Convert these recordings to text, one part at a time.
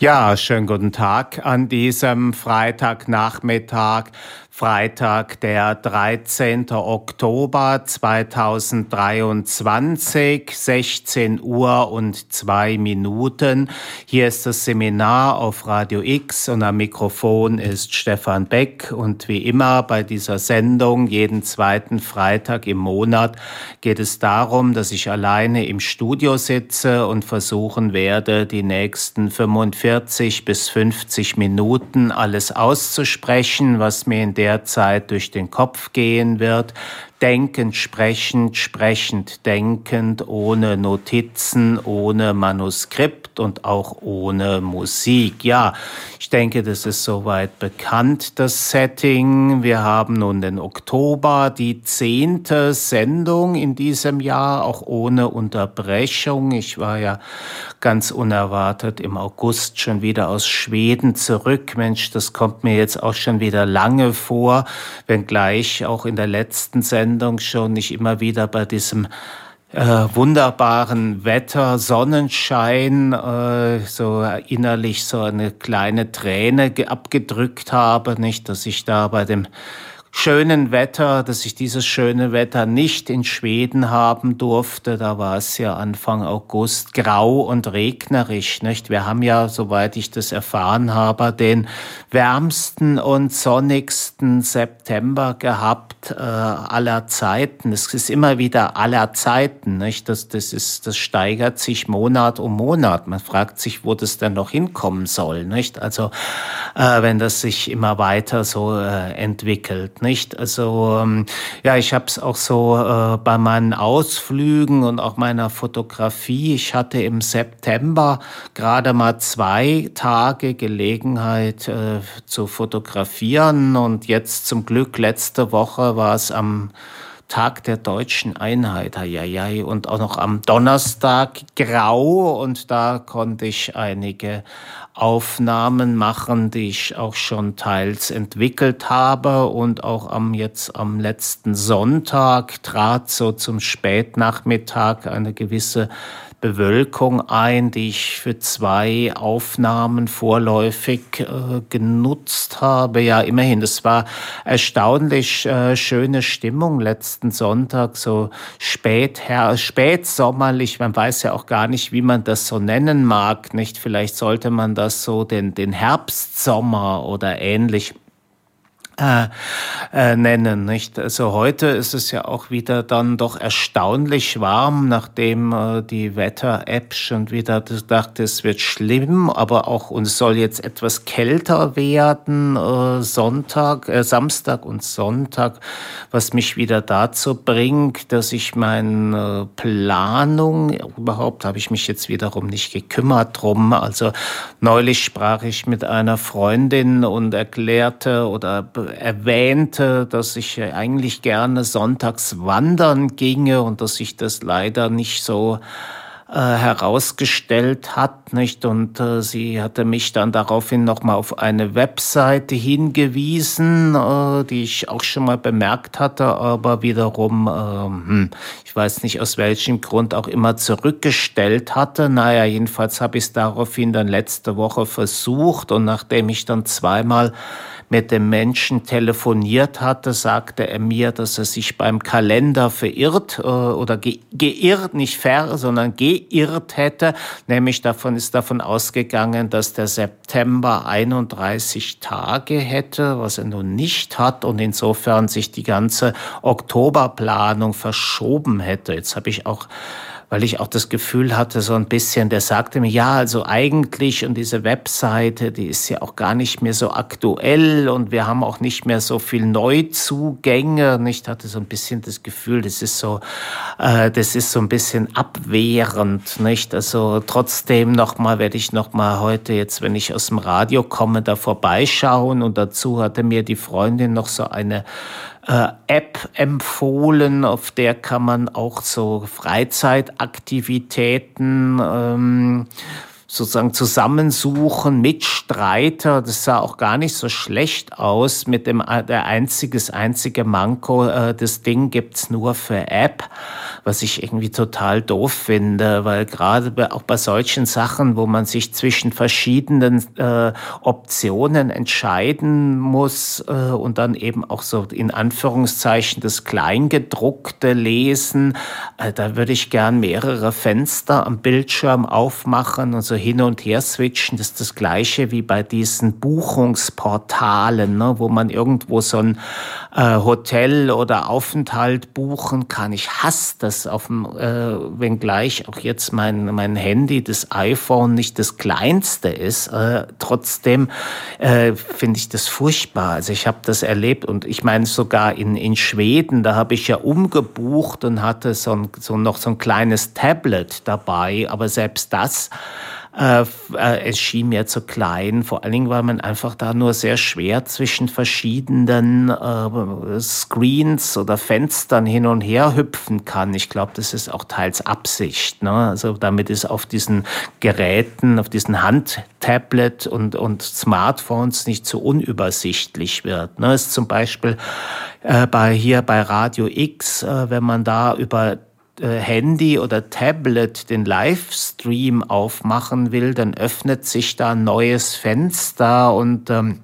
Ja, schönen guten Tag an diesem Freitagnachmittag. Freitag, der 13. Oktober 2023, 16 Uhr und zwei Minuten. Hier ist das Seminar auf Radio X und am Mikrofon ist Stefan Beck. Und wie immer bei dieser Sendung, jeden zweiten Freitag im Monat, geht es darum, dass ich alleine im Studio sitze und versuchen werde, die nächsten 45 bis 50 Minuten alles auszusprechen, was mir in der Zeit durch den Kopf gehen wird, denkend, sprechend, sprechend, denkend, ohne Notizen, ohne Manuskript und auch ohne Musik. Ja, ich denke, das ist soweit bekannt, das Setting. Wir haben nun den Oktober, die zehnte Sendung in diesem Jahr, auch ohne Unterbrechung. Ich war ja ganz unerwartet im August schon wieder aus Schweden zurück. Mensch, das kommt mir jetzt auch schon wieder lange vor, wenngleich auch in der letzten Sendung Sendung schon nicht immer wieder bei diesem äh, wunderbaren Wetter, Sonnenschein, äh, so innerlich so eine kleine Träne abgedrückt habe, nicht, dass ich da bei dem schönen Wetter, dass ich dieses schöne Wetter nicht in Schweden haben durfte. Da war es ja Anfang August grau und regnerisch. Nicht? Wir haben ja, soweit ich das erfahren habe, den wärmsten und sonnigsten September gehabt äh, aller Zeiten. Es ist immer wieder aller Zeiten. Nicht? Das, das, ist, das steigert sich Monat um Monat. Man fragt sich, wo das denn noch hinkommen soll. Nicht? Also äh, wenn das sich immer weiter so äh, entwickelt nicht? Also ähm, ja, ich habe es auch so äh, bei meinen Ausflügen und auch meiner Fotografie. Ich hatte im September gerade mal zwei Tage Gelegenheit äh, zu fotografieren und jetzt zum Glück letzte Woche war es am Tag der deutschen Einheit, ja, und auch noch am Donnerstag grau und da konnte ich einige Aufnahmen machen, die ich auch schon teils entwickelt habe und auch am jetzt am letzten Sonntag trat so zum Spätnachmittag eine gewisse Bewölkung ein, die ich für zwei Aufnahmen vorläufig äh, genutzt habe. Ja, immerhin, das war erstaunlich äh, schöne Stimmung letzten Sonntag, so spät, spätsommerlich. Man weiß ja auch gar nicht, wie man das so nennen mag. Nicht, vielleicht sollte man das so den, den Herbstsommer oder ähnlich äh, äh, nennen. Nicht? Also heute ist es ja auch wieder dann doch erstaunlich warm, nachdem äh, die Wetter-App schon wieder dachte, es wird schlimm, aber auch und es soll jetzt etwas kälter werden, Sonntag, äh, Samstag und Sonntag, was mich wieder dazu bringt, dass ich meine Planung, überhaupt habe ich mich jetzt wiederum nicht gekümmert drum. Also neulich sprach ich mit einer Freundin und erklärte oder erwähnte, dass ich eigentlich gerne sonntags wandern ginge und dass sich das leider nicht so äh, herausgestellt hat, nicht? Und äh, sie hatte mich dann daraufhin nochmal auf eine Webseite hingewiesen, äh, die ich auch schon mal bemerkt hatte, aber wiederum, ähm, hm, ich weiß nicht aus welchem Grund auch immer zurückgestellt hatte. Naja, jedenfalls habe ich es daraufhin dann letzte Woche versucht und nachdem ich dann zweimal mit dem Menschen telefoniert hatte, sagte er mir, dass er sich beim Kalender verirrt äh, oder ge geirrt, nicht ver, sondern geirrt hätte. Nämlich davon ist davon ausgegangen, dass der September 31 Tage hätte, was er nun nicht hat und insofern sich die ganze Oktoberplanung verschoben hätte. Jetzt habe ich auch weil ich auch das Gefühl hatte, so ein bisschen, der sagte mir, ja, also eigentlich und diese Webseite, die ist ja auch gar nicht mehr so aktuell und wir haben auch nicht mehr so viel Neuzugänge. Und ich hatte so ein bisschen das Gefühl, das ist so, äh, das ist so ein bisschen abwehrend, nicht? Also trotzdem nochmal werde ich nochmal heute jetzt, wenn ich aus dem Radio komme, da vorbeischauen und dazu hatte mir die Freundin noch so eine App empfohlen, auf der kann man auch so Freizeitaktivitäten ähm, sozusagen zusammensuchen, Mitstreiter. Das sah auch gar nicht so schlecht aus mit dem der einziges einzige Manko. Äh, das Ding gibt's nur für App. was ich irgendwie total doof finde, weil gerade auch bei solchen Sachen, wo man sich zwischen verschiedenen äh, Optionen entscheiden muss äh, und dann eben auch so in Anführungszeichen das Kleingedruckte lesen, äh, da würde ich gern mehrere Fenster am Bildschirm aufmachen und so hin und her switchen. Das ist das gleiche wie bei diesen Buchungsportalen, ne, wo man irgendwo so ein äh, Hotel oder Aufenthalt buchen kann. Ich hasse das auf dem, äh, wenngleich auch jetzt mein, mein Handy, das iPhone nicht das kleinste ist. Äh, trotzdem äh, finde ich das furchtbar. Also ich habe das erlebt und ich meine sogar in, in Schweden, da habe ich ja umgebucht und hatte so, ein, so noch so ein kleines Tablet dabei, aber selbst das äh, äh, es schien mir zu klein, vor allen Dingen, weil man einfach da nur sehr schwer zwischen verschiedenen äh, Screens oder Fenstern hin und her hüpfen kann. Ich glaube, das ist auch teils Absicht. Ne? Also damit es auf diesen Geräten, auf diesen Handtablet und, und Smartphones nicht so unübersichtlich wird. Ne? Ist zum Beispiel äh, bei hier bei Radio X, äh, wenn man da über Handy oder Tablet den Livestream aufmachen will, dann öffnet sich da ein neues Fenster und ähm,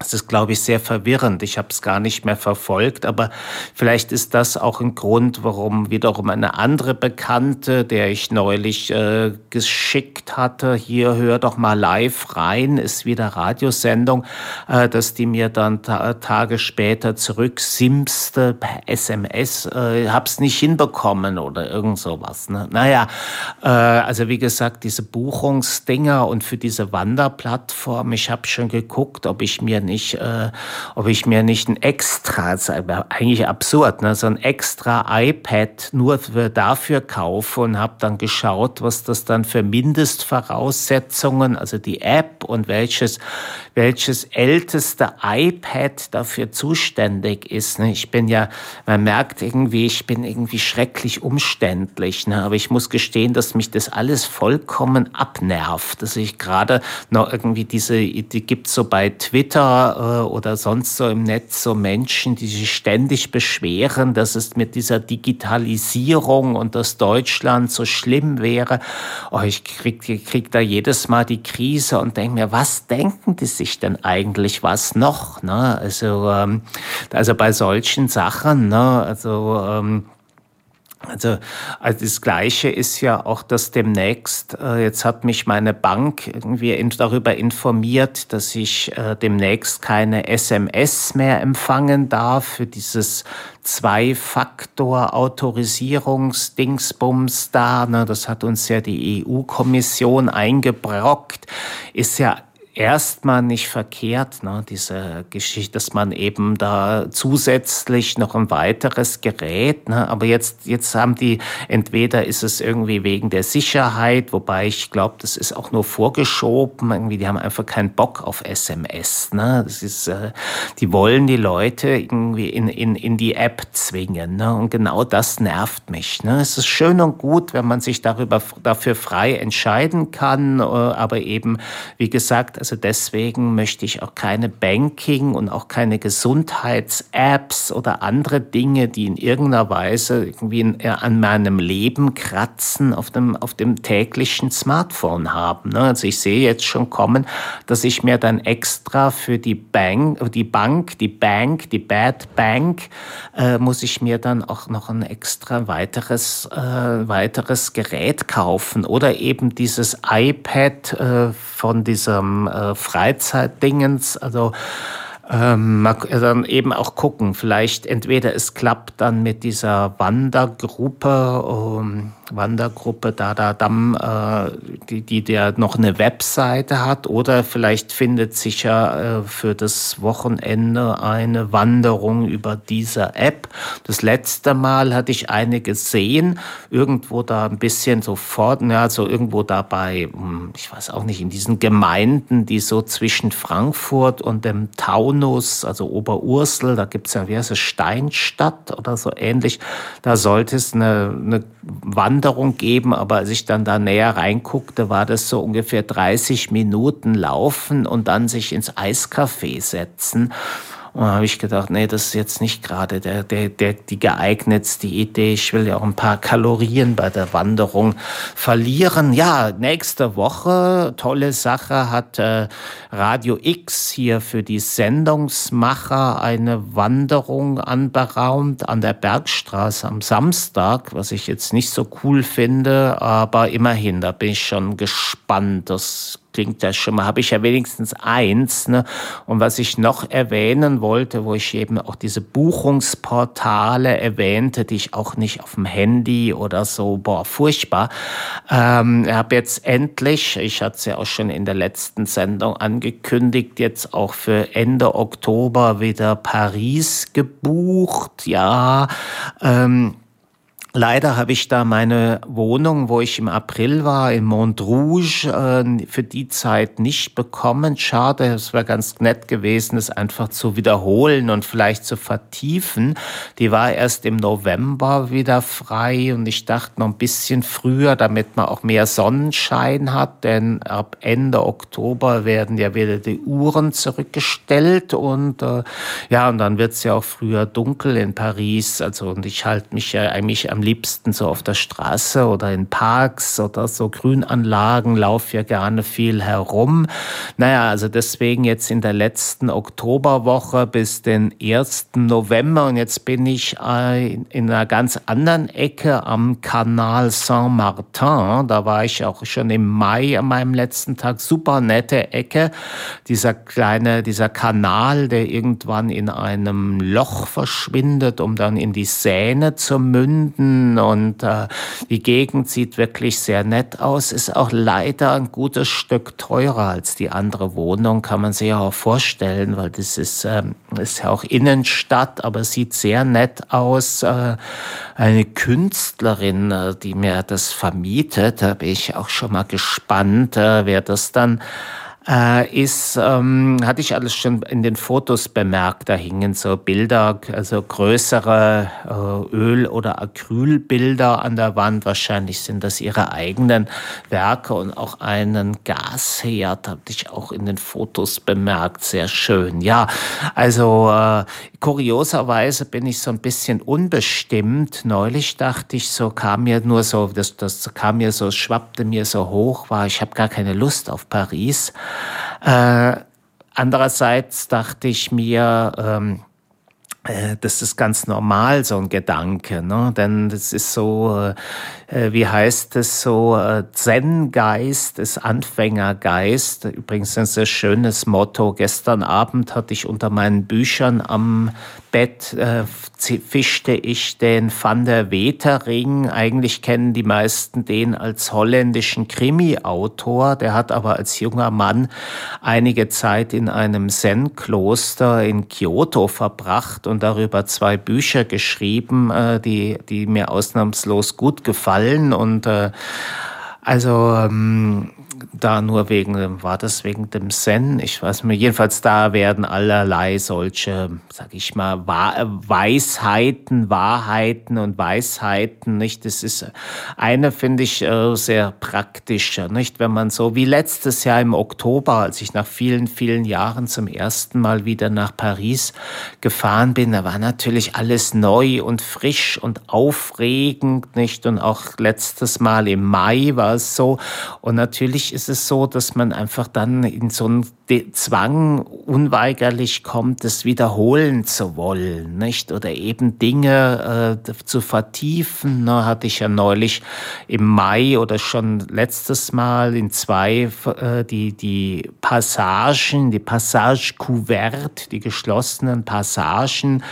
das ist, glaube ich, sehr verwirrend. Ich habe es gar nicht mehr verfolgt, aber vielleicht ist das auch ein Grund, warum wiederum eine andere Bekannte, der ich neulich äh, geschickt hatte, hier hör doch mal live rein, ist wieder Radiosendung, äh, dass die mir dann ta Tage später zurücksimste per SMS, äh, hab's nicht hinbekommen oder irgend sowas. Ne? Naja, äh, also wie gesagt, diese Buchungsdinger und für diese Wanderplattform, ich habe schon geguckt, ob ich mir nicht, äh, ob ich mir nicht ein extra, eigentlich absurd, ne, so ein extra iPad nur für dafür kaufe und habe dann geschaut, was das dann für Mindestvoraussetzungen, also die App und welches, welches älteste iPad dafür zuständig ist. Ne. Ich bin ja, man merkt irgendwie, ich bin irgendwie schrecklich umständlich, ne, aber ich muss gestehen, dass mich das alles vollkommen abnervt, dass ich gerade noch irgendwie diese, die gibt's so bei Twitter äh, oder sonst so im Netz so Menschen, die sich ständig beschweren, dass es mit dieser Digitalisierung und dass Deutschland so schlimm wäre. Oh, ich krieg, krieg da jedes Mal die Krise und denke mir, was denken die sich denn eigentlich, was noch? Ne? Also, ähm, also bei solchen Sachen, ne? also ähm, also, also das Gleiche ist ja auch, dass demnächst, äh, jetzt hat mich meine Bank irgendwie in, darüber informiert, dass ich äh, demnächst keine SMS mehr empfangen darf für dieses Zwei-Faktor-Autorisierungsdingsbums da. Ne? Das hat uns ja die EU-Kommission eingebrockt. Ist ja erstmal nicht verkehrt, ne, diese Geschichte, dass man eben da zusätzlich noch ein weiteres Gerät, ne, aber jetzt, jetzt haben die, entweder ist es irgendwie wegen der Sicherheit, wobei ich glaube, das ist auch nur vorgeschoben, irgendwie, die haben einfach keinen Bock auf SMS, ne, das ist, äh, die wollen die Leute irgendwie in, in, in die App zwingen, ne, und genau das nervt mich, ne, es ist schön und gut, wenn man sich darüber, dafür frei entscheiden kann, äh, aber eben, wie gesagt, also deswegen möchte ich auch keine Banking und auch keine Gesundheits-Apps oder andere Dinge, die in irgendeiner Weise irgendwie äh, an meinem Leben kratzen, auf dem, auf dem täglichen Smartphone haben. Ne? Also ich sehe jetzt schon kommen, dass ich mir dann extra für die Bank, die Bank, die Bank, die Bad Bank, äh, muss ich mir dann auch noch ein extra weiteres, äh, weiteres Gerät kaufen oder eben dieses iPad äh, von diesem äh, Freizeitdingens. Also ähm, dann eben auch gucken, vielleicht entweder es klappt dann mit dieser Wandergruppe, um, Wandergruppe Dada Damm, äh, die, die der noch eine Webseite hat, oder vielleicht findet sich ja äh, für das Wochenende eine Wanderung über diese App. Das letzte Mal hatte ich eine gesehen, irgendwo da ein bisschen so fort, ja, so irgendwo dabei, hm, ich weiß auch nicht, in diesen Gemeinden, die so zwischen Frankfurt und dem Taunus, also Oberursel, da gibt's ja, wie heißt es, Steinstadt oder so ähnlich, da sollte es eine, eine Wanderung geben, aber als ich dann da näher reinguckte, war das so ungefähr 30 Minuten laufen und dann sich ins Eiscafé setzen. Und da habe ich gedacht, nee, das ist jetzt nicht gerade der, der, der, die geeignetste Idee. Ich will ja auch ein paar Kalorien bei der Wanderung verlieren. Ja, nächste Woche, tolle Sache, hat äh, Radio X hier für die Sendungsmacher eine Wanderung anberaumt an der Bergstraße am Samstag, was ich jetzt nicht so cool finde, aber immerhin, da bin ich schon gespannt. Das klingt ja schon mal, habe ich ja wenigstens eins. Ne? Und was ich noch erwähnen wollte, wo ich eben auch diese Buchungsportale erwähnte, die ich auch nicht auf dem Handy oder so, boah, furchtbar. Ähm, habe jetzt endlich, ich hatte es ja auch schon in der letzten Sendung angekündigt, jetzt auch für Ende Oktober wieder Paris gebucht. Ja, ähm, Leider habe ich da meine Wohnung, wo ich im April war, in Montrouge, äh, für die Zeit nicht bekommen. Schade, es wäre ganz nett gewesen, es einfach zu wiederholen und vielleicht zu vertiefen. Die war erst im November wieder frei und ich dachte noch ein bisschen früher, damit man auch mehr Sonnenschein hat, denn ab Ende Oktober werden ja wieder die Uhren zurückgestellt und äh, ja, und dann wird es ja auch früher dunkel in Paris. Also und ich halte mich ja eigentlich am liebsten so auf der Straße oder in Parks oder so Grünanlagen, laufe ja gerne viel herum. Naja, also deswegen jetzt in der letzten Oktoberwoche bis den 1. November und jetzt bin ich äh, in einer ganz anderen Ecke am Kanal Saint-Martin. Da war ich auch schon im Mai an meinem letzten Tag. Super nette Ecke. Dieser kleine, dieser Kanal, der irgendwann in einem Loch verschwindet, um dann in die Seine zu münden und äh, die Gegend sieht wirklich sehr nett aus, ist auch leider ein gutes Stück teurer als die andere Wohnung, kann man sich ja auch vorstellen, weil das ist, ähm, ist ja auch Innenstadt, aber sieht sehr nett aus. Äh, eine Künstlerin, äh, die mir das vermietet, da bin ich auch schon mal gespannt, äh, wer das dann äh, ist, ähm, hatte ich alles schon in den Fotos bemerkt. Da hingen so Bilder, also größere äh, Öl- oder Acrylbilder an der Wand. Wahrscheinlich sind das ihre eigenen Werke und auch einen Gasherd hatte ich auch in den Fotos bemerkt. Sehr schön. Ja, also äh, kurioserweise bin ich so ein bisschen unbestimmt. Neulich dachte ich so, kam mir nur so, das, das kam mir so, schwappte mir so hoch, war, ich habe gar keine Lust auf Paris. Äh, andererseits dachte ich mir, ähm, äh, das ist ganz normal, so ein Gedanke, ne? denn das ist so, äh, wie heißt es so, äh, Zen-Geist ist Anfängergeist. Übrigens ein sehr schönes Motto. Gestern Abend hatte ich unter meinen Büchern am Bett äh, fischte ich den Van der Wetering. Eigentlich kennen die meisten den als holländischen Krimi-Autor. Der hat aber als junger Mann einige Zeit in einem Zen-Kloster in Kyoto verbracht und darüber zwei Bücher geschrieben, äh, die, die mir ausnahmslos gut gefallen. Und äh, also ähm, da nur wegen, war das wegen dem Zen? Ich weiß nicht, jedenfalls da werden allerlei solche, sag ich mal, Weisheiten, Wahrheiten und Weisheiten, nicht? Das ist eine, finde ich, äh, sehr praktischer, nicht? Wenn man so wie letztes Jahr im Oktober, als ich nach vielen, vielen Jahren zum ersten Mal wieder nach Paris gefahren bin, da war natürlich alles neu und frisch und aufregend, nicht? Und auch letztes Mal im Mai war es so. Und natürlich ist es so, dass man einfach dann in so einen Zwang unweigerlich kommt, es wiederholen zu wollen, nicht? Oder eben Dinge äh, zu vertiefen. Ne? Hatte ich ja neulich im Mai oder schon letztes Mal in zwei äh, die, die Passagen, die Passage Couverte, die geschlossenen Passagen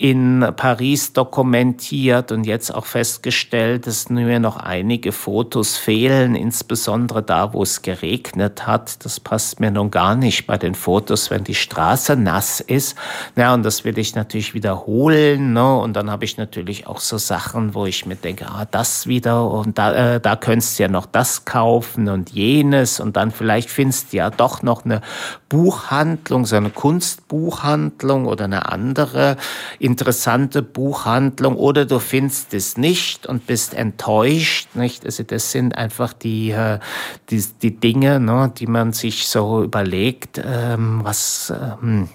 in Paris dokumentiert und jetzt auch festgestellt, dass nur noch einige Fotos fehlen, insbesondere da, wo es geregnet hat. Das passt mir nun gar nicht bei den Fotos, wenn die Straße nass ist. Ja, und das will ich natürlich wiederholen. Ne? Und dann habe ich natürlich auch so Sachen, wo ich mir denke, ah, das wieder und da, äh, da könntest du ja noch das kaufen und jenes und dann vielleicht findest du ja doch noch eine Buchhandlung, so eine Kunstbuchhandlung oder eine andere interessante Buchhandlung oder du findest es nicht und bist enttäuscht, nicht? Also das sind einfach die, äh, die, die Dinge, ne, die man sich so überlegt, ähm, was, ähm,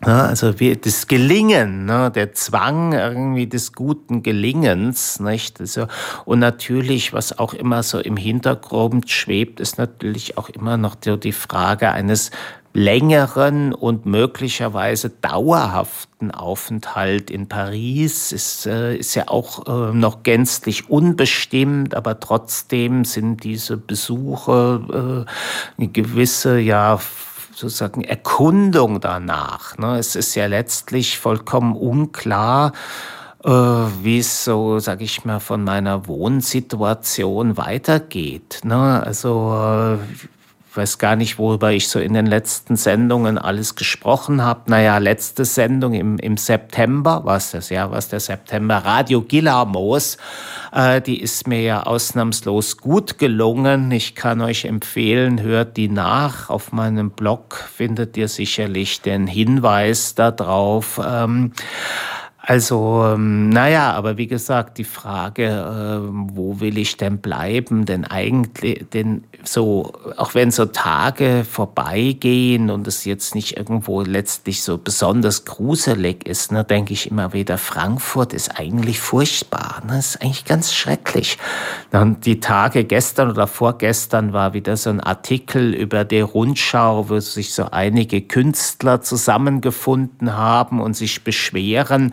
also das Gelingen, ne, der Zwang irgendwie des guten Gelingens, nicht? Also, und natürlich, was auch immer so im Hintergrund schwebt, ist natürlich auch immer noch die Frage eines längeren und möglicherweise dauerhaften Aufenthalt in Paris ist, äh, ist ja auch äh, noch gänzlich unbestimmt, aber trotzdem sind diese Besuche äh, eine gewisse, ja, sozusagen Erkundung danach. Ne? Es ist ja letztlich vollkommen unklar, äh, wie es so, sag ich mal, von meiner Wohnsituation weitergeht. Ne? Also ich weiß gar nicht, worüber ich so in den letzten Sendungen alles gesprochen habe. Naja, letzte Sendung im, im September, was das ja, was der September, Radio Gilamos, äh, die ist mir ja ausnahmslos gut gelungen. Ich kann euch empfehlen, hört die nach. Auf meinem Blog findet ihr sicherlich den Hinweis darauf. Ähm, also, ähm, naja, aber wie gesagt, die Frage, äh, wo will ich denn bleiben? Denn eigentlich, denn so, auch wenn so Tage vorbeigehen und es jetzt nicht irgendwo letztlich so besonders gruselig ist, ne, denke ich immer wieder, Frankfurt ist eigentlich furchtbar. Ne, ist eigentlich ganz schrecklich. Und die Tage gestern oder vorgestern war wieder so ein Artikel über die Rundschau, wo sich so einige Künstler zusammengefunden haben und sich beschweren,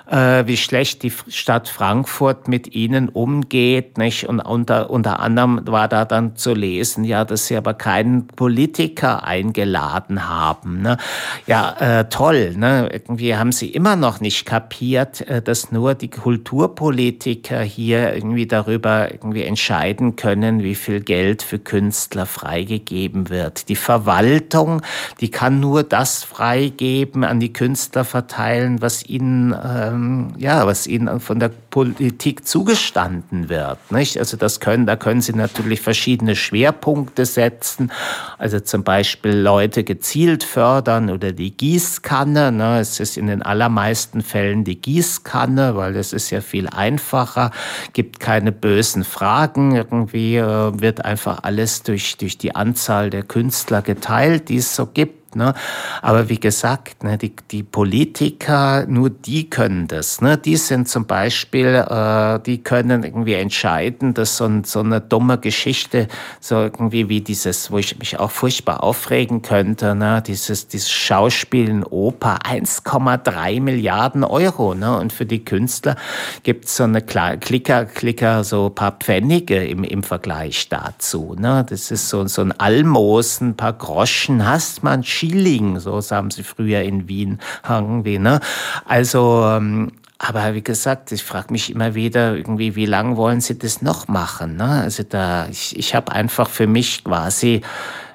äh, wie schlecht die Stadt Frankfurt mit ihnen umgeht. Nicht? Und unter, unter anderem war da dann zu lesen, ja, dass sie aber keinen Politiker eingeladen haben. Ne? Ja, äh, toll. Ne? Irgendwie haben sie immer noch nicht kapiert, äh, dass nur die Kulturpolitiker hier irgendwie darüber irgendwie entscheiden können, wie viel Geld für Künstler freigegeben wird. Die Verwaltung, die kann nur das freigeben, an die Künstler verteilen, was ihnen ähm, ähm, ja, was ihnen von der Politik zugestanden wird. Nicht? Also das können, da können sie natürlich verschiedene Schwerpunkte setzen. Also zum Beispiel Leute gezielt fördern oder die Gießkanne. Ne? Es ist in den allermeisten Fällen die Gießkanne, weil es ist ja viel einfacher, gibt keine bösen Fragen. Irgendwie äh, wird einfach alles durch, durch die Anzahl der Künstler geteilt, die es so gibt. Ne? Aber wie gesagt, ne, die, die Politiker, nur die können das. Ne? Die sind zum Beispiel, äh, die können irgendwie entscheiden, dass so, ein, so eine dumme Geschichte, so irgendwie wie dieses, wo ich mich auch furchtbar aufregen könnte, ne? dieses, dieses Schauspiel in Oper, 1,3 Milliarden Euro. Ne? Und für die Künstler gibt es so eine Klicker, Klicker, so ein paar Pfennige im, im Vergleich dazu. Ne? Das ist so, so ein Almosen, ein paar Groschen, hast man Schilling, so sagen sie früher in Wien irgendwie. Ne? Also, ähm, aber wie gesagt, ich frage mich immer wieder irgendwie, wie lange wollen sie das noch machen? Ne? Also da, ich, ich habe einfach für mich quasi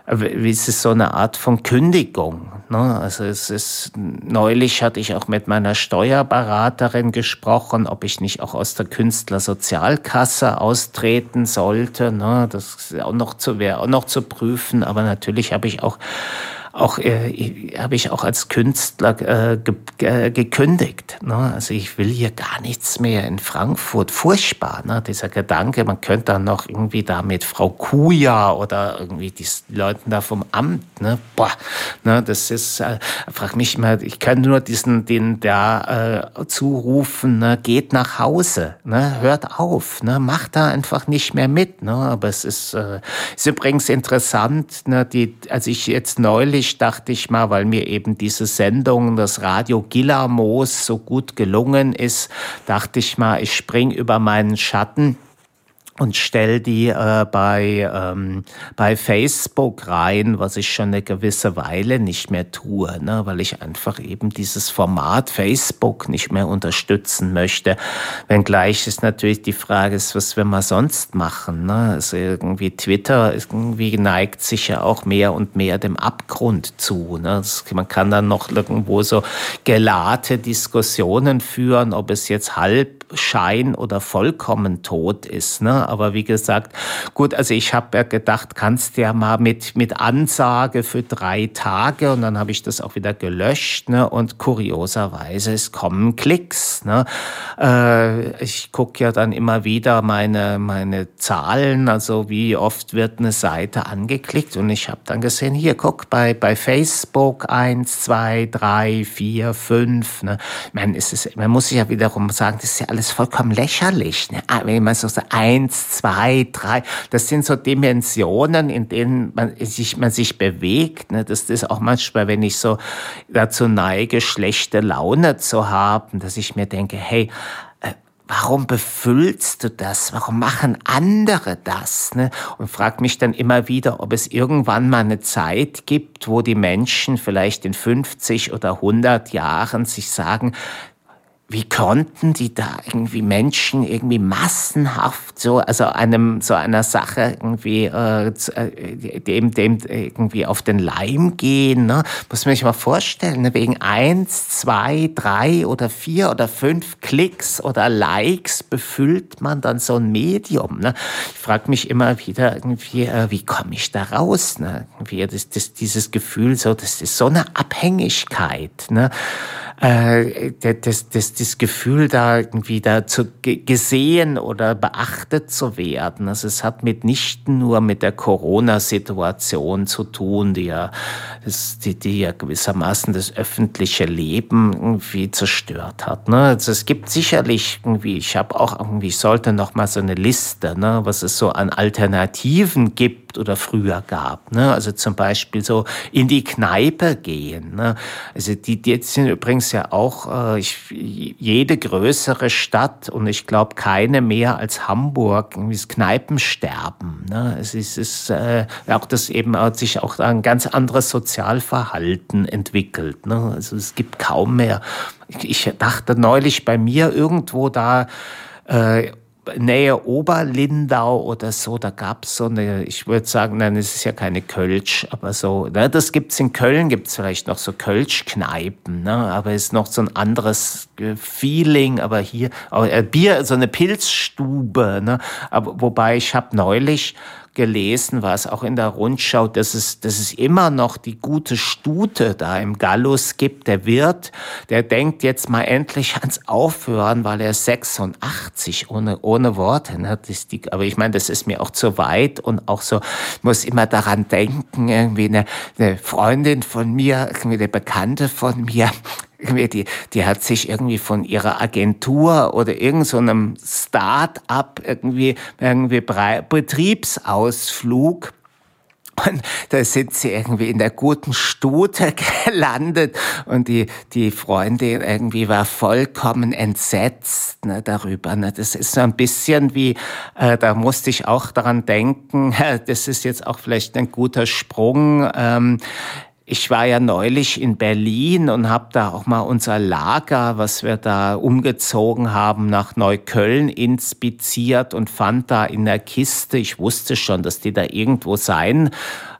wie ist es so eine Art von Kündigung. Ne? Also es ist neulich hatte ich auch mit meiner Steuerberaterin gesprochen, ob ich nicht auch aus der Künstlersozialkasse austreten sollte. Ne? Das ist auch noch zu wäre auch noch zu prüfen, aber natürlich habe ich auch auch äh, habe ich auch als Künstler äh, ge ge gekündigt. Ne? Also ich will hier gar nichts mehr in Frankfurt. Furchtbar, ne? dieser Gedanke, man könnte dann noch irgendwie da mit Frau Kuja oder irgendwie die Leuten da vom Amt, ne? Boah, ne? das ist, äh, frag mich mal, ich kann nur diesen, den da äh, zurufen, ne? geht nach Hause, ne? hört auf, ne? macht da einfach nicht mehr mit. Ne? Aber es ist, äh, ist übrigens interessant, ne? die, als ich jetzt neulich ich dachte ich mal, weil mir eben diese Sendung, das Radio Gilamos so gut gelungen ist, dachte ich mal, ich spring über meinen Schatten und stell die äh, bei, ähm, bei Facebook rein, was ich schon eine gewisse Weile nicht mehr tue, ne? weil ich einfach eben dieses Format Facebook nicht mehr unterstützen möchte. Wenngleich ist natürlich die Frage, ist, was wir mal sonst machen. Ne? Also irgendwie Twitter irgendwie neigt sich ja auch mehr und mehr dem Abgrund zu. Ne? Das, man kann dann noch irgendwo so gelate Diskussionen führen, ob es jetzt halb Schein oder vollkommen tot ist. Ne? Aber wie gesagt, gut, also ich habe ja gedacht, kannst ja mal mit, mit Ansage für drei Tage und dann habe ich das auch wieder gelöscht. Ne? Und kurioserweise, es kommen Klicks. Ne? Äh, ich gucke ja dann immer wieder meine, meine Zahlen, also wie oft wird eine Seite angeklickt und ich habe dann gesehen, hier, guck, bei, bei Facebook eins, zwei, drei, vier, fünf. Ne? Ich meine, es ist, man muss sich ja wiederum sagen, das ist ja alles vollkommen lächerlich. Ne? Ah, wenn man so sagt, eins, zwei, drei, das sind so Dimensionen, in denen man sich, man sich bewegt. Ne? Das ist auch manchmal, wenn ich so dazu neige, schlechte Laune zu haben, dass ich mir denke, hey, warum befüllst du das? Warum machen andere das? Ne? Und frag mich dann immer wieder, ob es irgendwann mal eine Zeit gibt, wo die Menschen vielleicht in 50 oder 100 Jahren sich sagen, wie konnten die da irgendwie Menschen irgendwie massenhaft so, also einem so einer Sache irgendwie äh, äh, dem dem irgendwie auf den Leim gehen, ne? Muss man sich mal vorstellen, ne? wegen eins, zwei, drei oder vier oder fünf Klicks oder Likes befüllt man dann so ein Medium. Ne? Ich frage mich immer wieder irgendwie, äh, wie komme ich da raus? Ne? Irgendwie das, das, dieses Gefühl, so das ist so eine Abhängigkeit. Ne? Äh, das, das, das Gefühl, da irgendwie da zu gesehen oder beachtet zu werden. Also es hat mit nicht nur mit der Corona-Situation zu tun, die ja, das, die, die ja gewissermaßen das öffentliche Leben irgendwie zerstört hat. Ne? Also es gibt sicherlich irgendwie, ich habe auch irgendwie, ich sollte noch mal so eine Liste, ne, was es so an Alternativen gibt oder früher gab. Ne? Also zum Beispiel so in die Kneipe gehen. Ne? Also die, die sind übrigens ja auch äh, ich, jede größere Stadt und ich glaube keine mehr als Hamburg, das Kneipensterben. Ne? Es ist, ist äh, auch das eben hat sich auch ein ganz anderes Sozialverhalten entwickelt. Ne? Also es gibt kaum mehr. Ich, ich dachte neulich bei mir irgendwo da äh, Nähe Oberlindau oder so, da gab es so eine, ich würde sagen, nein, es ist ja keine Kölsch, aber so, ne, das gibt's in Köln, gibt's vielleicht noch so Kölsch-Kneipen, ne, aber ist noch so ein anderes Feeling, aber hier, aber, äh, Bier, so eine Pilzstube, ne, aber wobei ich habe neulich gelesen, war es auch in der Rundschau, dass es, dass es immer noch die gute Stute da im Gallus gibt. Der Wirt, der denkt jetzt mal endlich ans Aufhören, weil er 86 ohne, ohne Worte. Ne? Das die, aber ich meine, das ist mir auch zu weit und auch so, muss immer daran denken, irgendwie eine, eine Freundin von mir, irgendwie eine Bekannte von mir, die, die hat sich irgendwie von ihrer Agentur oder irgendeinem so Start-up irgendwie, irgendwie Betriebsausflug und da sind sie irgendwie in der guten Stute gelandet und die, die Freundin irgendwie war vollkommen entsetzt ne, darüber. Ne. Das ist so ein bisschen wie, äh, da musste ich auch daran denken, das ist jetzt auch vielleicht ein guter Sprung. Ähm, ich war ja neulich in Berlin und habe da auch mal unser Lager, was wir da umgezogen haben, nach Neukölln inspiziert und fand da in der Kiste, ich wusste schon, dass die da irgendwo sein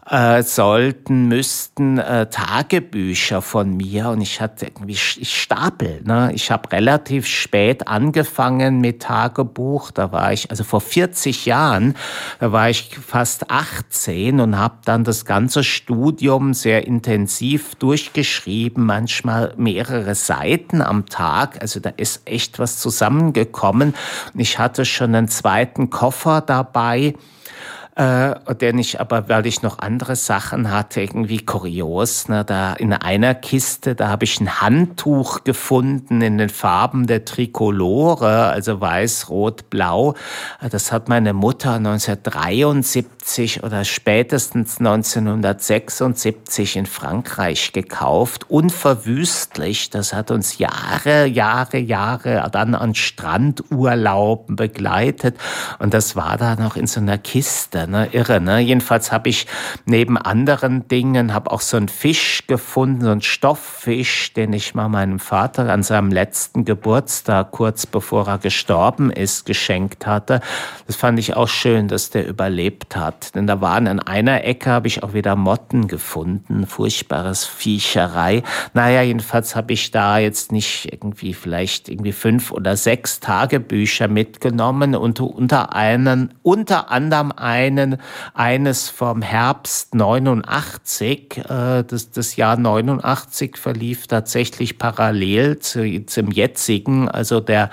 äh, sollten, müssten äh, Tagebücher von mir und ich hatte irgendwie ich Stapel. Ne? Ich habe relativ spät angefangen mit Tagebuch. Da war ich, also vor 40 Jahren, da war ich fast 18 und habe dann das ganze Studium sehr intensiv durchgeschrieben, manchmal mehrere Seiten am Tag. Also da ist echt was zusammengekommen. Und ich hatte schon einen zweiten Koffer dabei äh, den ich aber, weil ich noch andere Sachen hatte, irgendwie kurios. Ne? Da in einer Kiste, da habe ich ein Handtuch gefunden in den Farben der Trikolore, also weiß, rot, blau. Das hat meine Mutter 1973 oder spätestens 1976 in Frankreich gekauft, unverwüstlich. Das hat uns Jahre, Jahre, Jahre dann an Strandurlauben begleitet. Und das war da noch in so einer Kiste. Irre, ne? Irre, ne? Jedenfalls habe ich neben anderen Dingen, habe auch so einen Fisch gefunden, so einen Stofffisch, den ich mal meinem Vater an seinem letzten Geburtstag, kurz bevor er gestorben ist, geschenkt hatte. Das fand ich auch schön, dass der überlebt hat. Denn da waren in einer Ecke, habe ich auch wieder Motten gefunden. Furchtbares Viecherei. Naja, jedenfalls habe ich da jetzt nicht irgendwie vielleicht irgendwie fünf oder sechs Tagebücher mitgenommen und unter einen, unter anderem einen, eines vom Herbst 89. Äh, das, das Jahr 89 verlief tatsächlich parallel zu, zum jetzigen, also der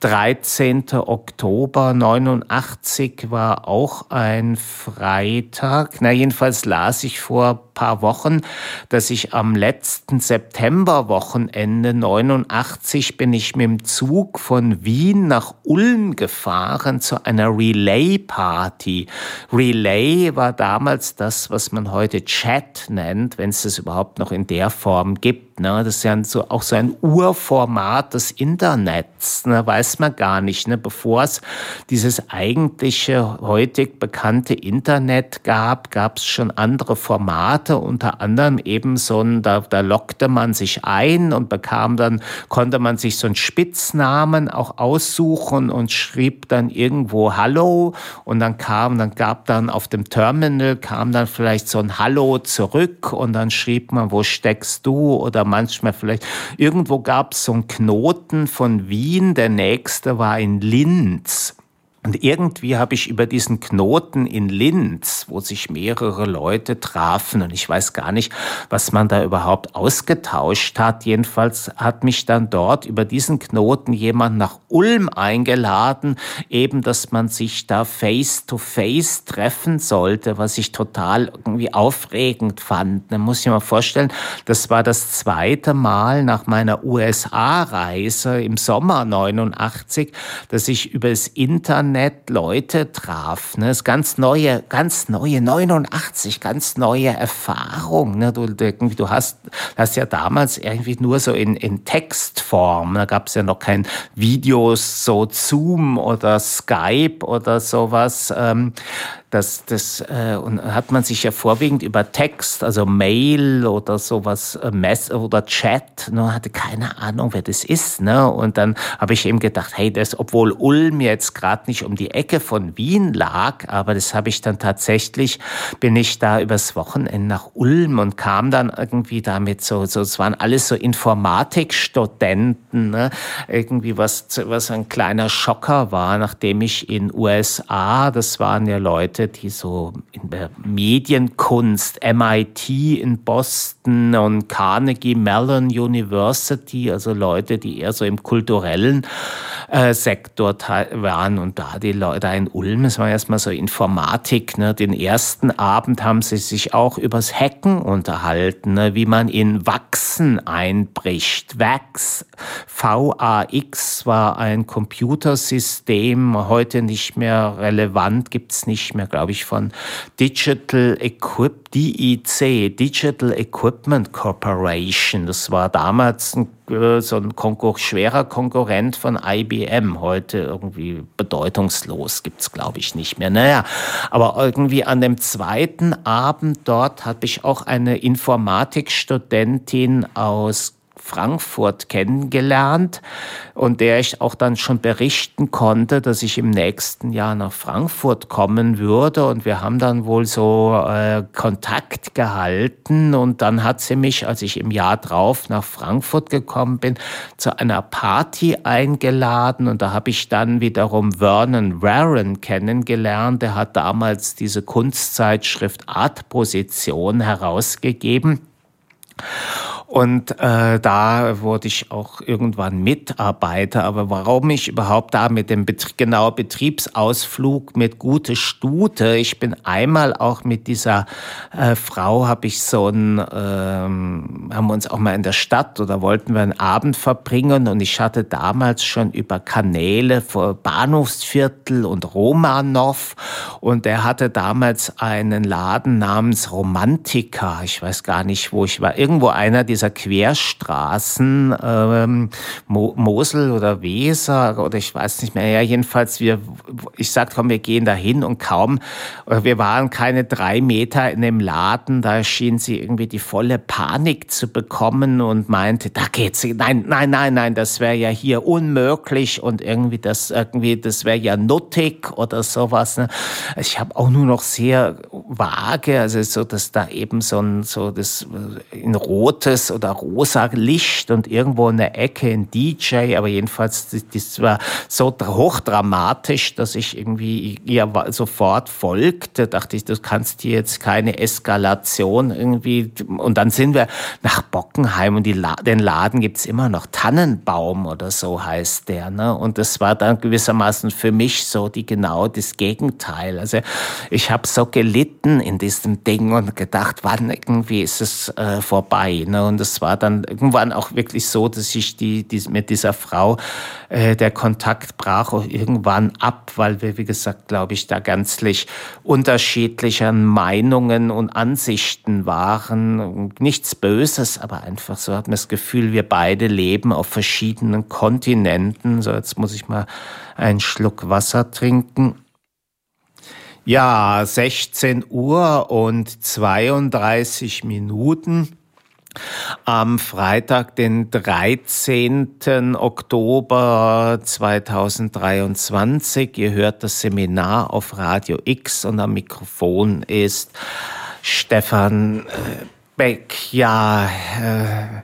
13. Oktober 89 war auch ein Freitag. Na, jedenfalls las ich vor paar Wochen, dass ich am letzten Septemberwochenende 89 bin ich mit dem Zug von Wien nach Ulm gefahren zu einer Relay-Party. Relay war damals das, was man heute Chat nennt, wenn es es überhaupt noch in der Form gibt. Ne? Das ist ja so, auch so ein Urformat des Internets, ne? weiß man gar nicht. Ne? Bevor es dieses eigentliche, heutig bekannte Internet gab, gab es schon andere Formate, unter anderem eben so ein, da, da lockte man sich ein und bekam dann, konnte man sich so einen Spitznamen auch aussuchen und schrieb dann irgendwo Hallo und dann kam, dann gab dann auf dem Terminal kam dann vielleicht so ein Hallo zurück und dann schrieb man, wo steckst du oder manchmal vielleicht. Irgendwo gab es so einen Knoten von Wien, der nächste war in Linz. Und irgendwie habe ich über diesen Knoten in Linz, wo sich mehrere Leute trafen, und ich weiß gar nicht, was man da überhaupt ausgetauscht hat. Jedenfalls hat mich dann dort über diesen Knoten jemand nach Ulm eingeladen, eben, dass man sich da face to face treffen sollte, was ich total irgendwie aufregend fand. Da muss ich mir mal vorstellen, das war das zweite Mal nach meiner USA-Reise im Sommer 89, dass ich über das Internet Internet Leute traf. Ne? Das ist ganz neue, ganz neue, 89, ganz neue Erfahrung. Ne? Du, du hast das ja damals irgendwie nur so in, in Textform. Da gab es ja noch kein Videos, so Zoom oder Skype oder sowas. Ähm, das, das äh, und hat man sich ja vorwiegend über Text, also Mail oder sowas, äh, Mess oder Chat, ne, hatte keine Ahnung, wer das ist. Ne? Und dann habe ich eben gedacht, hey, das, obwohl Ulm jetzt gerade nicht um die Ecke von Wien lag, aber das habe ich dann tatsächlich, bin ich da übers Wochenende nach Ulm und kam dann irgendwie damit so, so es waren alles so Informatikstudenten, ne? irgendwie was, was ein kleiner Schocker war, nachdem ich in USA, das waren ja Leute, Leute, die so in der Medienkunst, MIT in Boston und Carnegie Mellon University, also Leute, die eher so im kulturellen äh, Sektor waren und da die Leute in Ulm, es war erstmal so Informatik, ne? den ersten Abend haben sie sich auch übers Hacken unterhalten, ne? wie man in Wachsen einbricht. Vax, V-A-X war ein Computersystem, heute nicht mehr relevant, gibt es nicht mehr glaube ich, von Digital Equip, DEC, Digital Equipment Corporation. Das war damals ein, äh, so ein Konkur schwerer Konkurrent von IBM. Heute irgendwie bedeutungslos, gibt es, glaube ich, nicht mehr. Naja, aber irgendwie an dem zweiten Abend dort habe ich auch eine Informatikstudentin aus Frankfurt kennengelernt und der ich auch dann schon berichten konnte, dass ich im nächsten Jahr nach Frankfurt kommen würde. Und wir haben dann wohl so äh, Kontakt gehalten. Und dann hat sie mich, als ich im Jahr drauf nach Frankfurt gekommen bin, zu einer Party eingeladen. Und da habe ich dann wiederum Vernon Warren kennengelernt, der hat damals diese Kunstzeitschrift Art Position herausgegeben. Und äh, da wurde ich auch irgendwann Mitarbeiter. Aber warum ich überhaupt da mit dem Bet genau Betriebsausflug mit Gute Stute, ich bin einmal auch mit dieser äh, Frau, habe ich so ein, ähm, haben wir uns auch mal in der Stadt oder wollten wir einen Abend verbringen und ich hatte damals schon über Kanäle vor Bahnhofsviertel und Romanov und er hatte damals einen Laden namens Romantika. Ich weiß gar nicht, wo ich war. Irgendwo einer dieser dieser Querstraßen, ähm, Mo Mosel oder Weser oder ich weiß nicht mehr, ja, jedenfalls wir, ich sagte, komm, wir gehen dahin und kaum, äh, wir waren keine drei Meter in dem Laden, da schien sie irgendwie die volle Panik zu bekommen und meinte, da geht's, nein, nein, nein, nein, das wäre ja hier unmöglich und irgendwie das, irgendwie, das wäre ja nuttig oder sowas. Ne? Ich habe auch nur noch sehr vage, also so, dass da eben so ein, so das äh, in rotes oder rosa Licht und irgendwo in der Ecke ein DJ, aber jedenfalls, das war so hochdramatisch, dass ich irgendwie ihr sofort folgte, dachte ich, du kannst hier jetzt keine Eskalation irgendwie, und dann sind wir nach Bockenheim und La den Laden gibt's immer noch, Tannenbaum oder so heißt der, ne, und das war dann gewissermaßen für mich so die genau das Gegenteil, also ich habe so gelitten in diesem Ding und gedacht, wann irgendwie ist es äh, vorbei. Ne? Und es war dann irgendwann auch wirklich so, dass ich die, die mit dieser Frau äh, der Kontakt brach auch irgendwann ab, weil wir, wie gesagt, glaube ich, da ganzlich unterschiedlicher Meinungen und Ansichten waren. Nichts Böses, aber einfach so hat man das Gefühl, wir beide leben auf verschiedenen Kontinenten. So, jetzt muss ich mal einen Schluck Wasser trinken. Ja, 16 Uhr und 32 Minuten. Am Freitag, den 13. Oktober 2023. Ihr hört das Seminar auf Radio X und am Mikrofon ist Stefan äh, Beck. Ja, äh,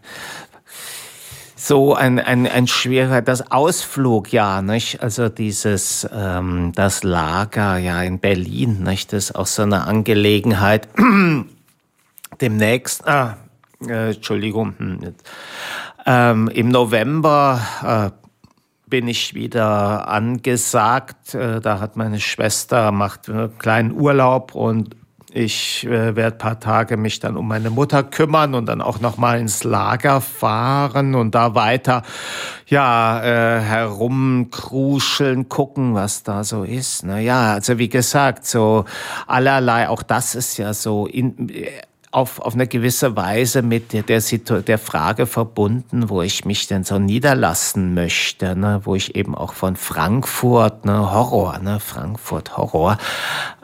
so ein, ein, ein schwerer, das Ausflug, ja, nicht? Also dieses, ähm, das Lager, ja, in Berlin, nicht? Das ist auch so eine Angelegenheit. Demnächst, ah, äh, Entschuldigung, hm, ähm, im November äh, bin ich wieder angesagt. Äh, da hat meine Schwester macht einen kleinen Urlaub und ich äh, werde ein paar Tage mich dann um meine Mutter kümmern und dann auch noch mal ins Lager fahren und da weiter ja äh, herumkruscheln, gucken, was da so ist. Na ja, also wie gesagt, so allerlei. Auch das ist ja so in, auf, auf eine gewisse Weise mit der, der, Frage verbunden, wo ich mich denn so niederlassen möchte, ne? wo ich eben auch von Frankfurt, ne? Horror, ne? Frankfurt, Horror,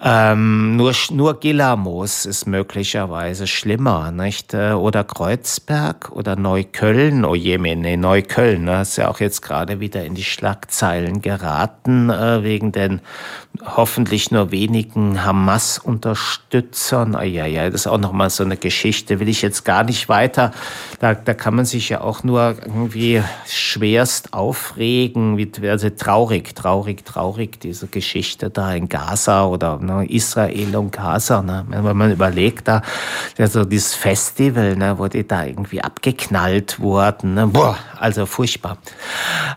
ähm, nur, nur Gillamos ist möglicherweise schlimmer, nicht? Äh, oder Kreuzberg oder Neukölln, oh je, nee, Neukölln, ne? ist ja auch jetzt gerade wieder in die Schlagzeilen geraten, äh, wegen den hoffentlich nur wenigen Hamas-Unterstützern. Ah, ja, ja, das ist auch nochmal so eine Geschichte, will ich jetzt gar nicht weiter. Da, da kann man sich ja auch nur irgendwie schwerst aufregen, wie, also traurig, traurig, traurig, diese Geschichte da in Gaza oder ne, Israel und Gaza. Ne? Wenn man überlegt, da, also dieses Festival, ne, wo die da irgendwie abgeknallt wurden, ne? boah, also furchtbar.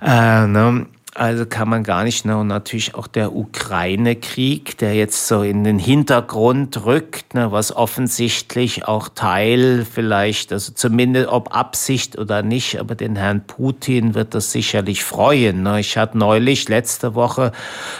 Äh, ne? Also kann man gar nicht. Ne? Und natürlich auch der Ukraine-Krieg, der jetzt so in den Hintergrund rückt, ne? was offensichtlich auch Teil vielleicht, also zumindest ob Absicht oder nicht, aber den Herrn Putin wird das sicherlich freuen. Ne? Ich hatte neulich letzte Woche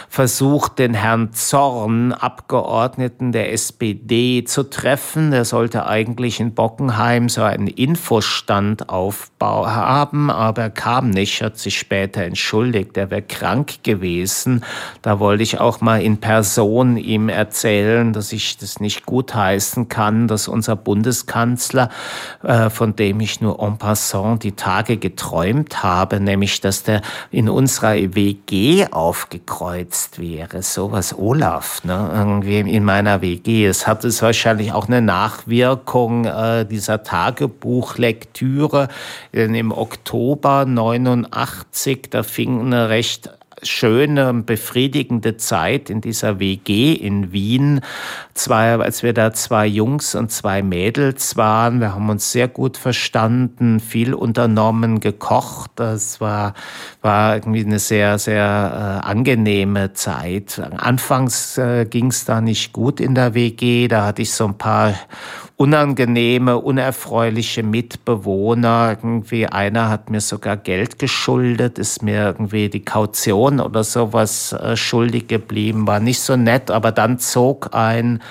versucht, den Herrn Zorn, Abgeordneten der SPD, zu treffen. Der sollte eigentlich in Bockenheim so einen Infostand aufbauen haben, aber er kam nicht, hat sich später entschuldigt. Er wäre krank gewesen. Da wollte ich auch mal in Person ihm erzählen, dass ich das nicht gutheißen kann, dass unser Bundeskanzler, äh, von dem ich nur en passant die Tage geträumt habe, nämlich, dass der in unserer WG aufgekreuzt wäre. Sowas Olaf, ne? irgendwie in meiner WG. Es hat es wahrscheinlich auch eine Nachwirkung äh, dieser Tagebuchlektüre. Denn im Oktober 89, da fing eine recht schöne, befriedigende Zeit in dieser WG in Wien. Zwei, als wir da zwei Jungs und zwei Mädels waren, wir haben uns sehr gut verstanden, viel unternommen, gekocht. Das war, war irgendwie eine sehr, sehr äh, angenehme Zeit. Anfangs äh, ging es da nicht gut in der WG. Da hatte ich so ein paar unangenehme, unerfreuliche Mitbewohner. Irgendwie einer hat mir sogar Geld geschuldet, ist mir irgendwie die Kaution oder sowas äh, schuldig geblieben, war nicht so nett, aber dann zog ein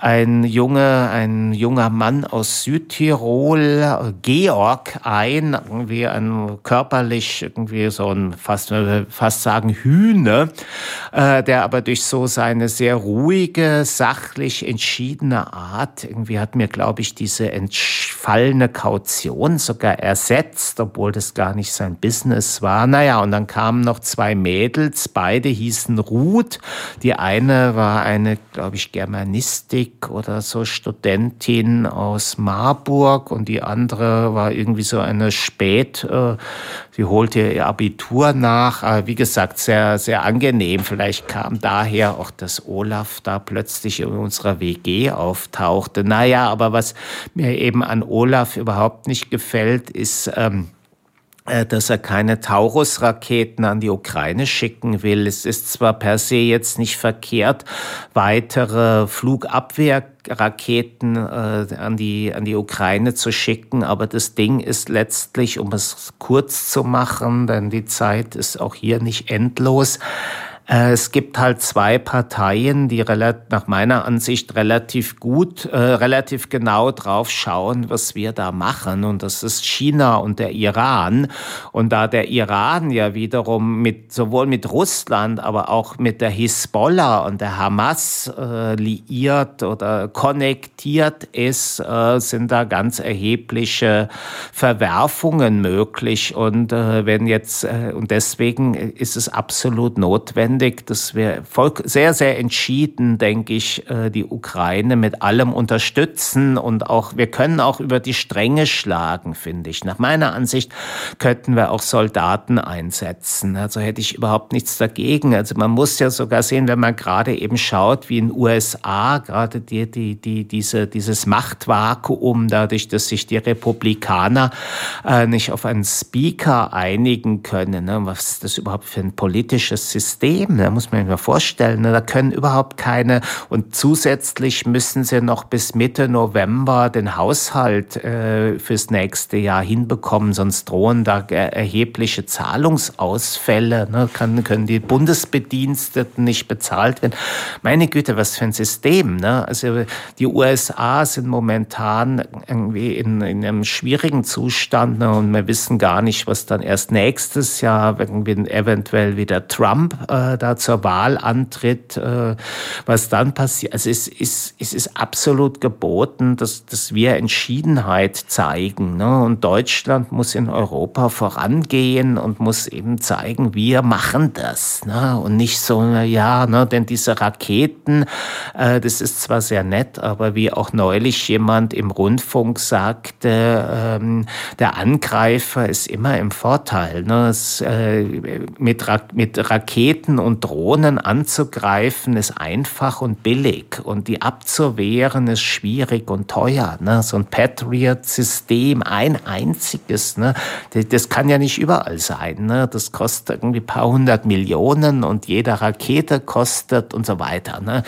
ein Junge, ein junger Mann aus Südtirol, Georg, ein, irgendwie ein körperlich irgendwie so ein fast, fast sagen Hühne, äh, der aber durch so seine sehr ruhige, sachlich entschiedene Art irgendwie hat mir, glaube ich, diese entfallene Kaution sogar ersetzt, obwohl das gar nicht sein Business war. Naja, und dann kamen noch zwei Mädels, beide hießen Ruth. Die eine war eine, glaube ich, Germanistik Musik oder so Studentin aus Marburg und die andere war irgendwie so eine Spät, äh, sie holte ihr Abitur nach. Aber wie gesagt, sehr, sehr angenehm. Vielleicht kam daher auch, dass Olaf da plötzlich in unserer WG auftauchte. Naja, aber was mir eben an Olaf überhaupt nicht gefällt, ist, ähm, äh, dass er keine Taurus-Raketen an die Ukraine schicken will. Es ist zwar per se jetzt nicht verkehrt, weitere Flugabwehrraketen äh, an, die, an die Ukraine zu schicken, aber das Ding ist letztlich, um es kurz zu machen, denn die Zeit ist auch hier nicht endlos, äh, es gibt halt zwei Parteien, die nach meiner Ansicht relativ gut, äh, relativ genau drauf schauen, was wir da machen. Und das ist China und der Iran. Und da der Iran ja wiederum mit, sowohl mit Russland, aber auch mit der Hisbollah und der Hamas äh, liiert oder konnektiert ist, äh, sind da ganz erhebliche Verwerfungen möglich. Und äh, wenn jetzt, äh, und deswegen ist es absolut notwendig, notwendig, dass wir sehr, sehr entschieden, denke ich, äh, die Ukraine mit allem unterstützen und auch, wir können auch über die Stränge schlagen, finde ich. Nach meiner Ansicht könnten wir auch Soldaten einsetzen. Also hätte ich überhaupt nichts dagegen. Also man muss ja sogar sehen, wenn man gerade eben schaut, wie in USA gerade die, die, die, diese, dieses Machtvakuum, dadurch, dass sich die Republikaner äh, nicht auf einen Speaker einigen können. Ne? Was das überhaupt für ein politisches System? Leben. Da muss man sich mal vorstellen, ne? da können überhaupt keine und zusätzlich müssen sie noch bis Mitte November den Haushalt äh, fürs nächste Jahr hinbekommen, sonst drohen da erhebliche Zahlungsausfälle. Ne? Können die Bundesbediensteten nicht bezahlt werden. Meine Güte, was für ein System. Ne? Also die USA sind momentan irgendwie in, in einem schwierigen Zustand ne? und wir wissen gar nicht, was dann erst nächstes Jahr irgendwie eventuell wieder Trump äh, da zur Wahl antritt, äh, was dann passiert. Also es ist, es ist absolut geboten, dass, dass wir Entschiedenheit zeigen. Ne? Und Deutschland muss in Europa vorangehen und muss eben zeigen, wir machen das. Ne? Und nicht so, ja, ne? denn diese Raketen, äh, das ist zwar sehr nett, aber wie auch neulich jemand im Rundfunk sagte, ähm, der Angreifer ist immer im Vorteil. Ne? Es, äh, mit, Ra mit Raketen und Drohnen anzugreifen ist einfach und billig und die abzuwehren ist schwierig und teuer. Ne? So ein Patriot-System, ein einziges, ne? das kann ja nicht überall sein. Ne? Das kostet irgendwie ein paar hundert Millionen und jede Rakete kostet und so weiter. Ne?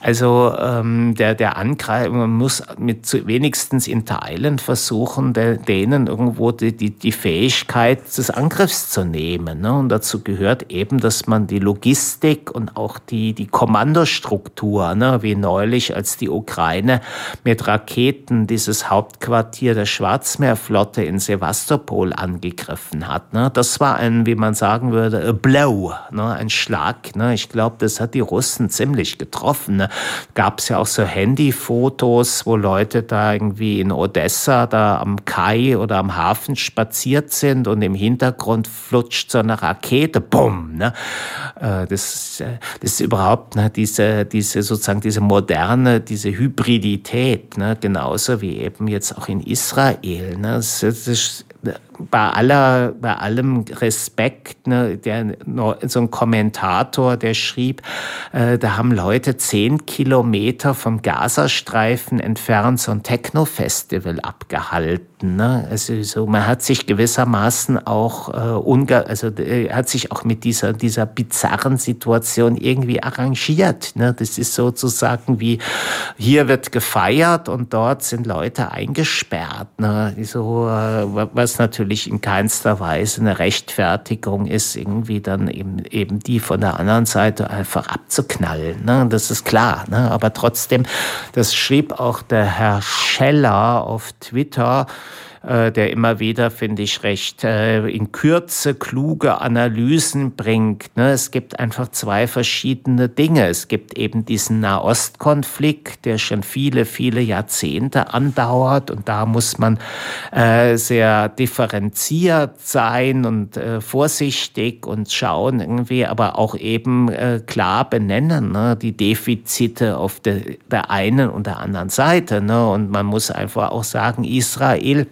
Also ähm, der, der Angreifer muss mit zu, wenigstens in Teilen versuchen, de, denen irgendwo die, die, die Fähigkeit des Angriffs zu nehmen. Ne? Und dazu gehört eben, dass man die Logistik und auch die, die Kommandostruktur, ne, wie neulich, als die Ukraine mit Raketen dieses Hauptquartier der Schwarzmeerflotte in Sevastopol angegriffen hat. Ne. Das war ein, wie man sagen würde, a blow, ne, ein Schlag. Ne. Ich glaube, das hat die Russen ziemlich getroffen. Ne. Gab es ja auch so Handyfotos, wo Leute da irgendwie in Odessa da am Kai oder am Hafen spaziert sind und im Hintergrund flutscht so eine Rakete, bumm. Ne. Äh, das, das ist überhaupt ne, diese, diese sozusagen diese moderne, diese Hybridität, ne, genauso wie eben jetzt auch in Israel. Ne, das, das bei aller, bei allem Respekt, ne, der, so ein Kommentator, der schrieb, äh, da haben Leute zehn Kilometer vom Gazastreifen entfernt so ein Techno-Festival abgehalten. Ne? Also so, man hat sich gewissermaßen auch äh, unge also äh, hat sich auch mit dieser dieser bizarren Situation irgendwie arrangiert. Ne? Das ist sozusagen wie hier wird gefeiert und dort sind Leute eingesperrt. Ne? So, äh, was natürlich natürlich in keinster Weise eine Rechtfertigung ist, irgendwie dann eben, eben die von der anderen Seite einfach abzuknallen. Ne? Das ist klar. Ne? Aber trotzdem, das schrieb auch der Herr Scheller auf Twitter, äh, der immer wieder, finde ich, recht äh, in Kürze kluge Analysen bringt. Ne? Es gibt einfach zwei verschiedene Dinge. Es gibt eben diesen Nahostkonflikt, der schon viele, viele Jahrzehnte andauert und da muss man äh, sehr differenziert sein und vorsichtig und schauen irgendwie, aber auch eben klar benennen, ne? die Defizite auf der, der einen und der anderen Seite. Ne? Und man muss einfach auch sagen, Israel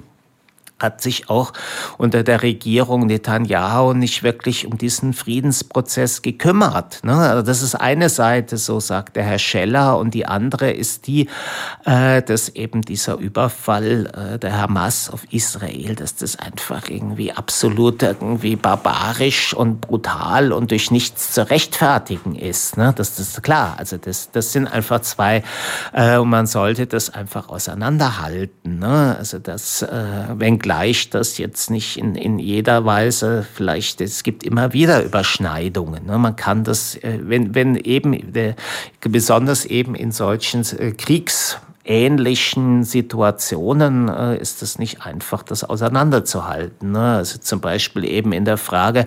hat sich auch unter der Regierung Netanyahu nicht wirklich um diesen Friedensprozess gekümmert. Ne? Also das ist eine Seite, so sagt der Herr Scheller, und die andere ist die, äh, dass eben dieser Überfall äh, der Hamas auf Israel, dass das einfach irgendwie absolut irgendwie barbarisch und brutal und durch nichts zu rechtfertigen ist. Ne? Das, ist klar. Also das, das sind einfach zwei, äh, und man sollte das einfach auseinanderhalten. Ne? Also das, äh, wenngleich das jetzt nicht in, in jeder Weise vielleicht, es gibt immer wieder Überschneidungen. Ne? Man kann das, äh, wenn, wenn eben, besonders eben in solchen äh, Kriegs- ähnlichen Situationen äh, ist es nicht einfach, das auseinanderzuhalten. Ne? Also zum Beispiel eben in der Frage,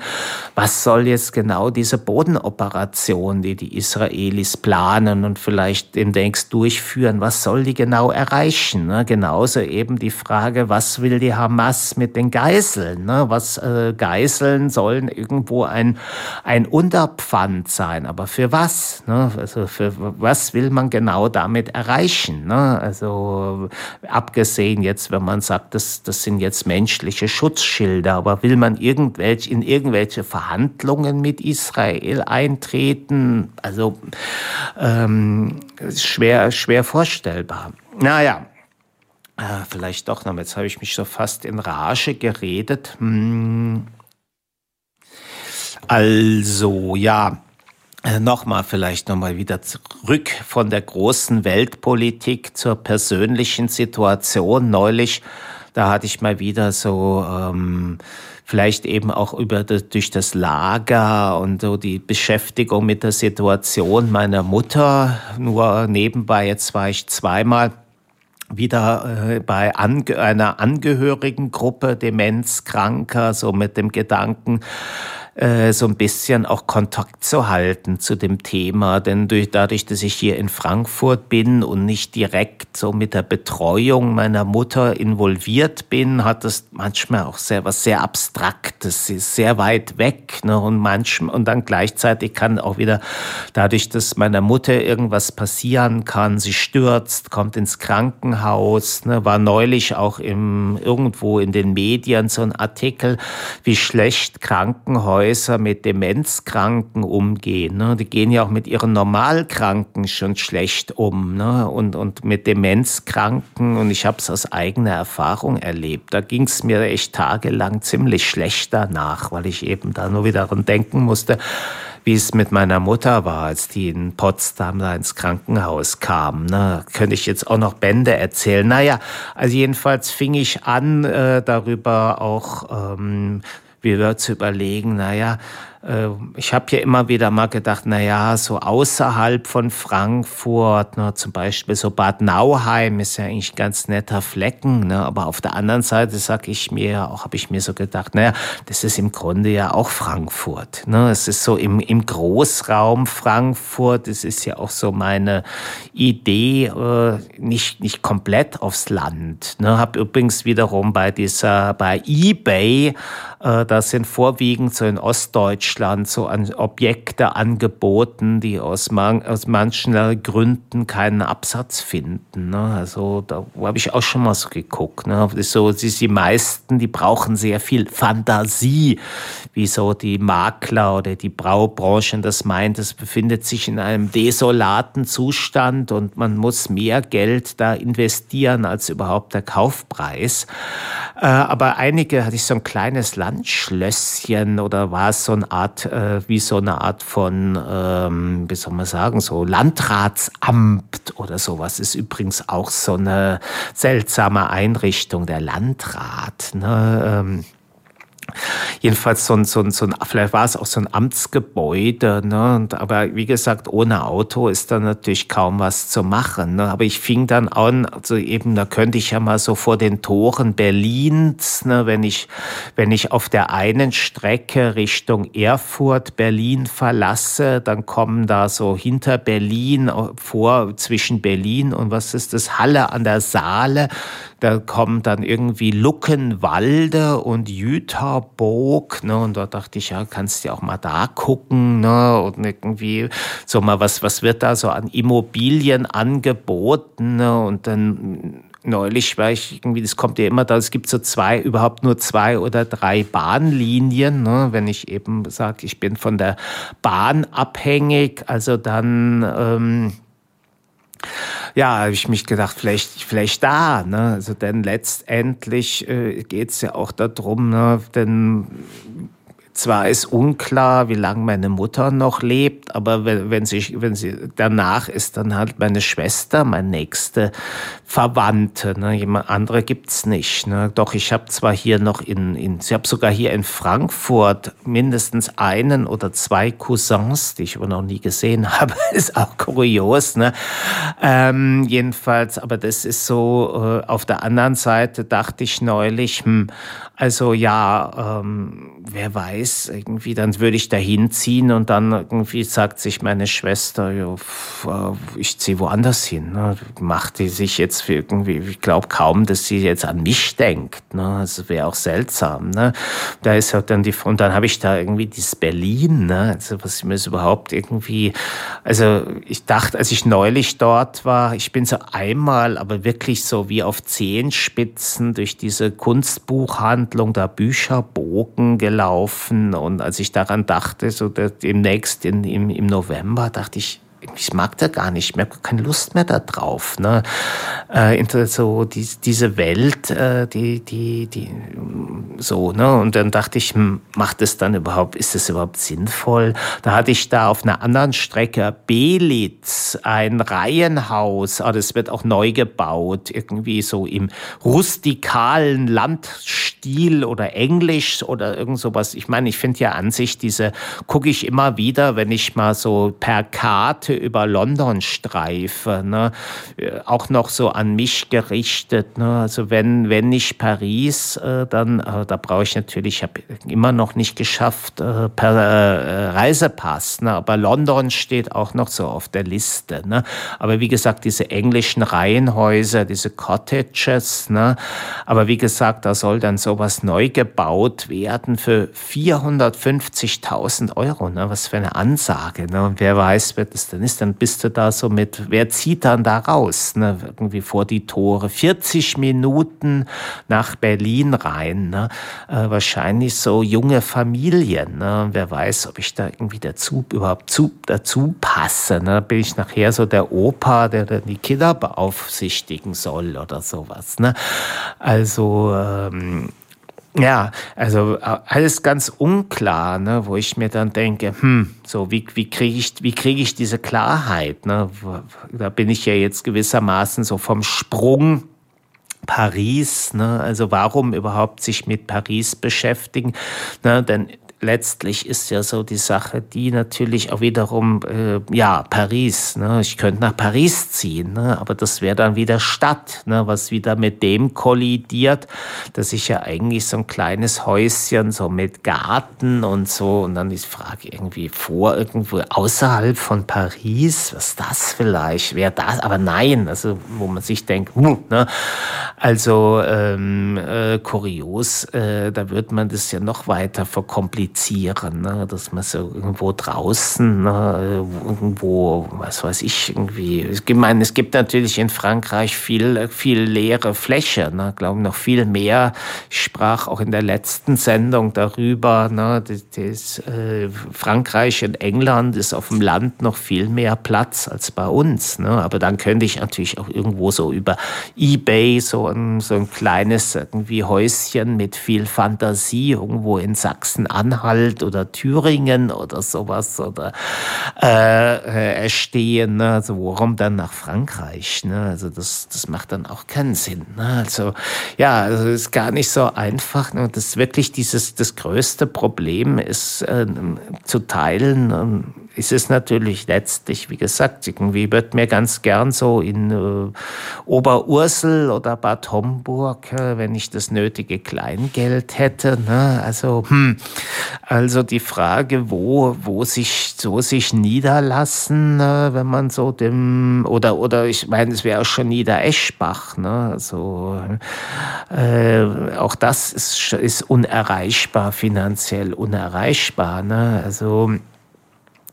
was soll jetzt genau diese Bodenoperation, die die Israelis planen und vielleicht demnächst durchführen, was soll die genau erreichen? Ne? Genauso eben die Frage, was will die Hamas mit den Geiseln? Ne? Was äh, Geiseln sollen irgendwo ein, ein Unterpfand sein, aber für was? Ne? Also für was will man genau damit erreichen? Also abgesehen jetzt, wenn man sagt, das, das sind jetzt menschliche Schutzschilder, aber will man irgendwelche, in irgendwelche Verhandlungen mit Israel eintreten? Also ähm, schwer, schwer vorstellbar. Naja, äh, vielleicht doch noch. Jetzt habe ich mich so fast in Rage geredet. Hm. Also, ja. Äh, nochmal vielleicht nochmal wieder zurück von der großen Weltpolitik zur persönlichen Situation. Neulich, da hatte ich mal wieder so ähm, vielleicht eben auch über durch das Lager und so die Beschäftigung mit der Situation meiner Mutter. Nur nebenbei, jetzt war ich zweimal wieder äh, bei einer Angehörigengruppe Demenzkranker, so mit dem Gedanken, äh, so ein bisschen auch Kontakt zu halten zu dem Thema. Denn durch, dadurch, dass ich hier in Frankfurt bin und nicht direkt so mit der Betreuung meiner Mutter involviert bin, hat das manchmal auch sehr was sehr Abstraktes. Sie ist sehr weit weg. Ne? Und manchmal, und dann gleichzeitig kann auch wieder dadurch, dass meiner Mutter irgendwas passieren kann, sie stürzt, kommt ins Krankenhaus, ne? war neulich auch im, irgendwo in den Medien so ein Artikel, wie schlecht Krankenhäuser Häuser mit Demenzkranken umgehen. Ne? Die gehen ja auch mit ihren Normalkranken schon schlecht um ne? und, und mit Demenzkranken. Und ich habe es aus eigener Erfahrung erlebt. Da ging es mir echt tagelang ziemlich schlecht danach, weil ich eben da nur wieder daran denken musste, wie es mit meiner Mutter war, als die in Potsdam da ins Krankenhaus kam. Ne? Könnte ich jetzt auch noch Bände erzählen. Naja, also jedenfalls fing ich an, äh, darüber auch ähm, wieder zu überlegen, naja, ich habe ja immer wieder mal gedacht, na ja, so außerhalb von Frankfurt, ne, zum Beispiel so Bad Nauheim ist ja eigentlich ein ganz netter Flecken, ne, aber auf der anderen Seite sag ich mir, auch habe ich mir so gedacht, naja, das ist im Grunde ja auch Frankfurt. Ne, es ist so im, im Großraum Frankfurt, es ist ja auch so meine Idee, äh, nicht, nicht komplett aufs Land. Ne, habe übrigens wiederum bei dieser, bei eBay, äh, das sind vorwiegend so in Ostdeutschland Deutschland so an Objekte angeboten, die aus, man, aus manchen Gründen keinen Absatz finden. Ne? Also da habe ich auch schon mal so geguckt. Ne? So, die, die meisten, die brauchen sehr viel Fantasie, wie so die Makler oder die Braubranche das meint. Es befindet sich in einem desolaten Zustand und man muss mehr Geld da investieren als überhaupt der Kaufpreis. Äh, aber einige hatte ich so ein kleines Landschlösschen oder war es so eine Art äh, wie so eine Art von, ähm, wie soll man sagen, so Landratsamt oder sowas ist übrigens auch so eine seltsame Einrichtung, der Landrat. Ne? Ähm, jedenfalls so ein, so ein, so ein, vielleicht war es auch so ein Amtsgebäude, ne? Und, aber wie gesagt, ohne Auto ist da natürlich kaum was zu machen. Ne? Aber ich fing dann an, also eben, da könnte ich ja mal so vor den Toren Berlins, ne, wenn ich, wenn ich auf der einen Strecke Richtung Erfurt Berlin verlasse, dann kommen da so hinter Berlin vor, zwischen Berlin und was ist das, Halle an der Saale, da kommen dann irgendwie Luckenwalde und Jüterburg, ne, und da dachte ich, ja, kannst du ja auch mal da gucken, ne, und irgendwie so mal, was, was wird da so an Immobilien angeboten, ne, und dann neulich war ich irgendwie, das kommt ja immer da, es gibt so zwei, überhaupt nur zwei oder drei Bahnlinien. Ne? Wenn ich eben sage, ich bin von der Bahn abhängig, also dann ähm, ja, habe ich mich gedacht, vielleicht, vielleicht da. Ne? Also denn letztendlich äh, geht es ja auch darum, ne? denn zwar ist unklar, wie lange meine Mutter noch lebt, aber wenn, wenn, sie, wenn sie danach ist, dann halt meine Schwester, meine nächste Verwandte. Ne? Jemand andere gibt's nicht. Ne? Doch ich habe zwar hier noch in, in ich habe sogar hier in Frankfurt mindestens einen oder zwei Cousins, die ich aber noch nie gesehen habe. ist auch kurios. Ne? Ähm, jedenfalls, aber das ist so. Äh, auf der anderen Seite dachte ich neulich, hm, also ja, ähm, wer weiß, irgendwie, dann würde ich da hinziehen und dann irgendwie sagt sich meine Schwester, ja, äh, ich ziehe woanders hin. Ne? Macht die sich jetzt irgendwie, ich glaube kaum, dass sie jetzt an mich denkt. Ne? Das wäre auch seltsam. Ne? Da ist halt dann die, und dann habe ich da irgendwie dieses Berlin, ne? also was mir so überhaupt irgendwie, also ich dachte, als ich neulich dort war, ich bin so einmal, aber wirklich so wie auf Zehenspitzen durch diese Kunstbuchhandlung Buchhandlung da Bücherbogen gelaufen. Und als ich daran dachte, so demnächst in, im, im November, dachte ich, ich mag da gar nicht mehr, keine Lust mehr da drauf. Ne? Äh, so die, diese Welt, äh, die, die, die, so, ne? Und dann dachte ich, hm, macht es dann überhaupt, ist es überhaupt sinnvoll? Da hatte ich da auf einer anderen Strecke Belitz, ein Reihenhaus, ah, das wird auch neu gebaut, irgendwie so im rustikalen Landstil oder Englisch oder irgend sowas. Ich meine, ich finde ja an sich diese, gucke ich immer wieder, wenn ich mal so per Karte über London streife, ne? Äh, auch noch so an mich gerichtet. Ne? Also wenn, wenn nicht Paris, äh, dann, äh, da brauche ich natürlich, ich habe immer noch nicht geschafft äh, per äh, Reisepass, ne? aber London steht auch noch so auf der Liste. Ne? Aber wie gesagt, diese englischen Reihenhäuser, diese Cottages, ne? aber wie gesagt, da soll dann sowas neu gebaut werden für 450.000 Euro. Ne? Was für eine Ansage. Ne? Und wer weiß, wird es dann ist, dann bist du da so mit, wer zieht dann da raus, ne? irgendwie vor die Tore, 40 Minuten nach Berlin rein, ne? Äh, wahrscheinlich so junge Familien, ne? wer weiß, ob ich da irgendwie dazu, überhaupt zu, dazu passe, ne? bin ich nachher so der Opa, der dann die Kinder beaufsichtigen soll oder sowas, ne? also, ähm, ja, also äh, alles ganz unklar, ne, wo ich mir dann denke, hm, so wie, wie kriege ich, wie kriege ich diese Klarheit? Ne? Da bin ich ja jetzt gewissermaßen so vom Sprung Paris, ne? also warum überhaupt sich mit Paris beschäftigen? Ne? Denn letztlich ist ja so die Sache, die natürlich auch wiederum, äh, ja, Paris, ne? ich könnte nach Paris ziehen, ne? aber das wäre dann wieder Stadt, ne? was wieder mit dem kollidiert, dass ich ja eigentlich so ein kleines Häuschen so mit Garten und so und dann die Frage irgendwie vor, irgendwo außerhalb von Paris, was ist das vielleicht, wäre das, aber nein, also wo man sich denkt, hm, ne? also ähm, äh, kurios, äh, da wird man das ja noch weiter verkomplizieren kommunizieren, ne? dass man so irgendwo draußen, ne? irgendwo, was weiß ich, irgendwie. Ich meine, es gibt natürlich in Frankreich viel, viel leere Fläche, ne? glaube noch viel mehr. Ich sprach auch in der letzten Sendung darüber, ne? das, das äh, Frankreich und England ist auf dem Land noch viel mehr Platz als bei uns. Ne? Aber dann könnte ich natürlich auch irgendwo so über Ebay so ein, so ein kleines irgendwie Häuschen mit viel Fantasie irgendwo in Sachsen-Anhalt Sachsen-Anhalt oder Thüringen oder sowas oder äh, erstehen. Ne? Also warum dann nach Frankreich? Ne? Also das, das macht dann auch keinen Sinn. Ne? Also ja, also ist gar nicht so einfach. Ne? Das ist wirklich dieses das größte Problem ist äh, zu teilen. Ähm, ist es natürlich letztlich, wie gesagt, irgendwie wird mir ganz gern so in äh, Oberursel oder Bad Homburg, äh, wenn ich das nötige Kleingeld hätte. Ne? Also, hm, also die Frage, wo, wo sich so sich niederlassen, äh, wenn man so dem oder oder ich meine, es wäre auch schon Niedereschbach. Ne? Also äh, auch das ist, ist unerreichbar finanziell unerreichbar. Ne? Also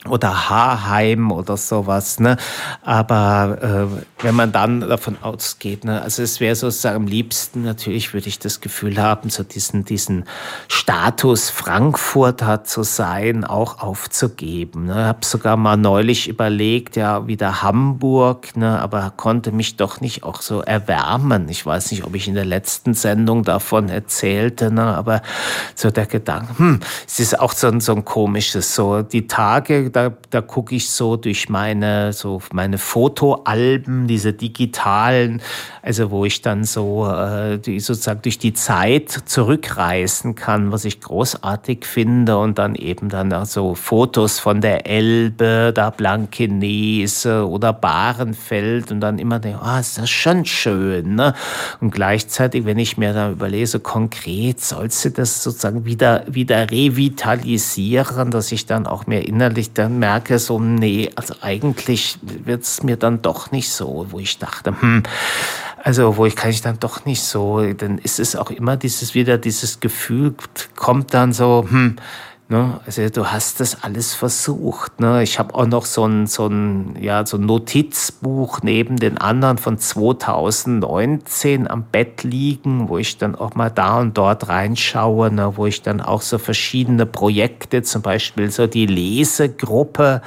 oder Haarheim oder sowas. Ne? Aber äh, wenn man dann davon ausgeht, ne? also es wäre sozusagen am liebsten, natürlich würde ich das Gefühl haben, so diesen, diesen Status Frankfurter zu sein, auch aufzugeben. Ne? Habe sogar mal neulich überlegt, ja, wieder Hamburg, ne? aber konnte mich doch nicht auch so erwärmen. Ich weiß nicht, ob ich in der letzten Sendung davon erzählte, ne? aber so der Gedanke, hm, es ist auch so ein, so ein komisches, so die Tage, da, da gucke ich so durch meine, so meine Fotoalben, diese digitalen, also wo ich dann so äh, die sozusagen durch die Zeit zurückreisen kann, was ich großartig finde und dann eben dann so Fotos von der Elbe, da Blankenese oder Bahrenfeld und dann immer denke, ah, oh, ist das schon schön, ne? Und gleichzeitig, wenn ich mir da überlese, konkret sollst du das sozusagen wieder, wieder revitalisieren, dass ich dann auch mehr innerlich da dann merke, so, nee, also eigentlich wird es mir dann doch nicht so, wo ich dachte, hm, also wo ich kann ich dann doch nicht so, dann ist es auch immer dieses wieder dieses Gefühl kommt dann so, hm, Ne? Also du hast das alles versucht. Ne? Ich habe auch noch so ein, so, ein, ja, so ein Notizbuch neben den anderen von 2019 am Bett liegen, wo ich dann auch mal da und dort reinschaue, ne? wo ich dann auch so verschiedene Projekte, zum Beispiel so die Lesegruppe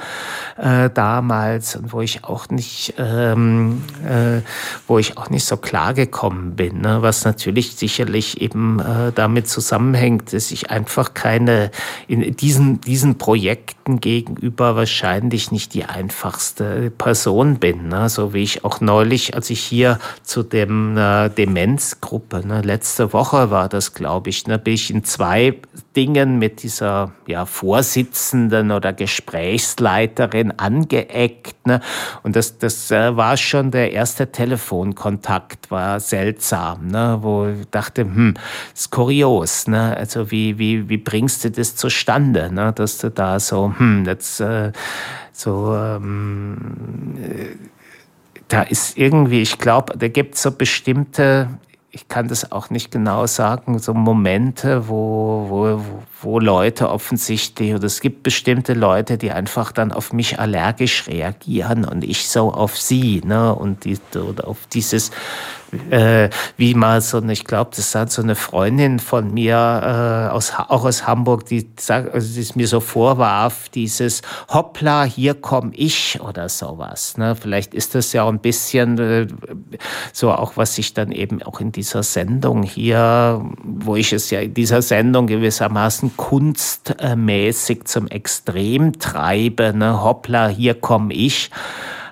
äh, damals, wo ich auch nicht, ähm, äh, wo ich auch nicht so klar gekommen bin, ne? was natürlich sicherlich eben äh, damit zusammenhängt, dass ich einfach keine in diesen, diesen Projekten gegenüber wahrscheinlich nicht die einfachste Person bin. Ne? So wie ich auch neulich, als ich hier zu dem äh, Demenzgruppe, ne, letzte Woche war das, glaube ich, ne, bin ich in zwei Dingen mit dieser ja, Vorsitzenden oder Gesprächsleiterin angeeckt. Ne? Und das, das äh, war schon der erste Telefonkontakt, war seltsam, ne? wo ich dachte, hm, ist kurios. Ne? Also wie, wie, wie bringst du das zustande, ne? dass du da so, hm, jetzt äh, so... Ähm, äh, da ist irgendwie, ich glaube, da gibt es so bestimmte ich kann das auch nicht genau sagen, so Momente, wo, wo, wo Leute offensichtlich, oder es gibt bestimmte Leute, die einfach dann auf mich allergisch reagieren und ich so auf sie, ne, und die, oder auf dieses äh, wie mal so ich glaube, das hat so eine Freundin von mir äh, aus, auch aus Hamburg, die, sagt, also mir so vorwarf, dieses Hoppla, hier komme ich oder sowas. Ne? Vielleicht ist das ja auch ein bisschen äh, so auch, was ich dann eben auch in dieser Sendung hier, wo ich es ja in dieser Sendung gewissermaßen kunstmäßig zum Extrem treibe, ne? Hoppla, hier komme ich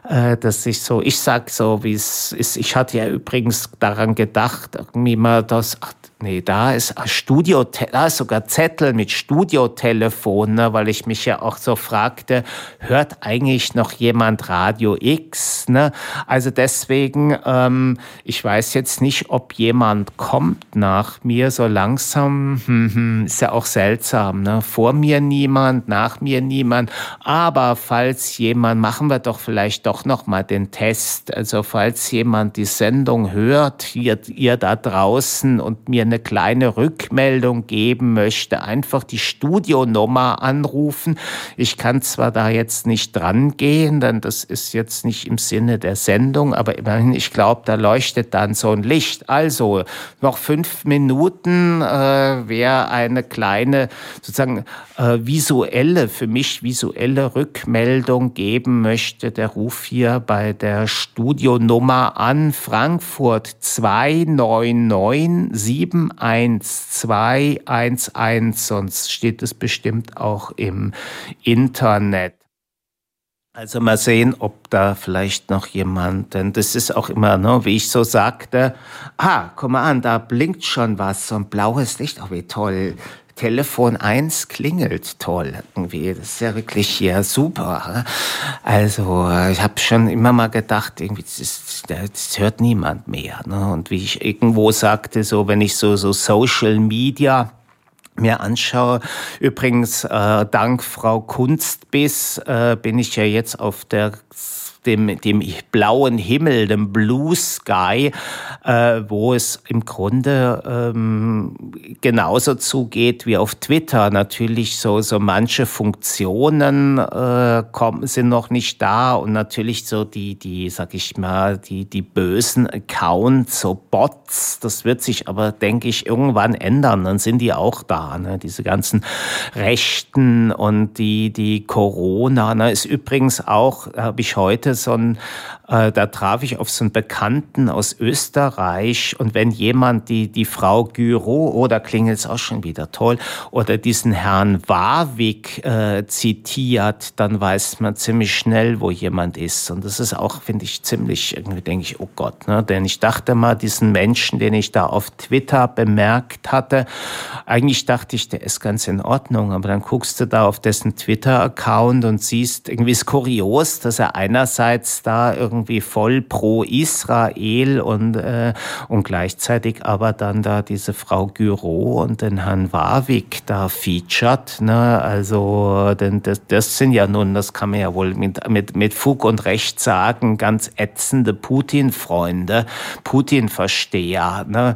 äh, dass ich so, ich sag so, wie es ist. Ich hatte ja übrigens daran gedacht, irgendwie mal das, ach, Nee, da ist Studio, da ist sogar Zettel mit Studiotelefon, ne, weil ich mich ja auch so fragte, hört eigentlich noch jemand Radio X? Ne? Also deswegen, ähm, ich weiß jetzt nicht, ob jemand kommt nach mir so langsam. Hm, hm, ist ja auch seltsam. Ne? Vor mir niemand, nach mir niemand. Aber falls jemand, machen wir doch vielleicht doch noch mal den Test. Also falls jemand die Sendung hört, ihr, ihr da draußen und mir eine kleine Rückmeldung geben möchte, einfach die Studionummer anrufen. Ich kann zwar da jetzt nicht dran gehen, denn das ist jetzt nicht im Sinne der Sendung, aber immerhin, ich glaube, da leuchtet dann so ein Licht. Also noch fünf Minuten äh, wäre eine kleine sozusagen äh, visuelle, für mich visuelle Rückmeldung geben möchte. Der Ruf hier bei der Studionummer an Frankfurt 299 71211, sonst steht es bestimmt auch im Internet. Also mal sehen, ob da vielleicht noch jemand, denn das ist auch immer, ne, wie ich so sagte, ah, guck mal an, da blinkt schon was, so ein blaues Licht, oh wie toll. Telefon 1 klingelt toll irgendwie. Das ist ja wirklich hier super. Also ich habe schon immer mal gedacht, irgendwie das, das hört niemand mehr. Ne? Und wie ich irgendwo sagte, so wenn ich so so Social Media mir anschaue. Übrigens, äh, dank Frau Kunstbiss äh, bin ich ja jetzt auf der dem, dem blauen Himmel, dem Blue Sky, äh, wo es im Grunde ähm, genauso zugeht wie auf Twitter. Natürlich so, so manche Funktionen äh, kommen, sind noch nicht da und natürlich so die, die, sag ich mal, die, die bösen Accounts, so Bots, das wird sich aber, denke ich, irgendwann ändern. Dann sind die auch da, ne? diese ganzen Rechten und die, die Corona. Ne? Ist übrigens auch, habe ich heute so ein, äh, da traf ich auf so einen Bekannten aus Österreich und wenn jemand die, die Frau Gyro, da klingelt es auch schon wieder toll, oder diesen Herrn Warwick äh, zitiert, dann weiß man ziemlich schnell, wo jemand ist. Und das ist auch, finde ich, ziemlich, irgendwie denke ich, oh Gott, ne? denn ich dachte mal, diesen Menschen, den ich da auf Twitter bemerkt hatte, eigentlich dachte ich, der ist ganz in Ordnung, aber dann guckst du da auf dessen Twitter-Account und siehst, irgendwie ist kurios, dass er einerseits einerseits da irgendwie voll pro Israel und, äh, und gleichzeitig aber dann da diese Frau Gyro und den Herrn Warwick da featured. Ne? Also denn das, das sind ja nun, das kann man ja wohl mit, mit, mit Fug und Recht sagen, ganz ätzende Putin-Freunde, Putin-Versteher. Ne?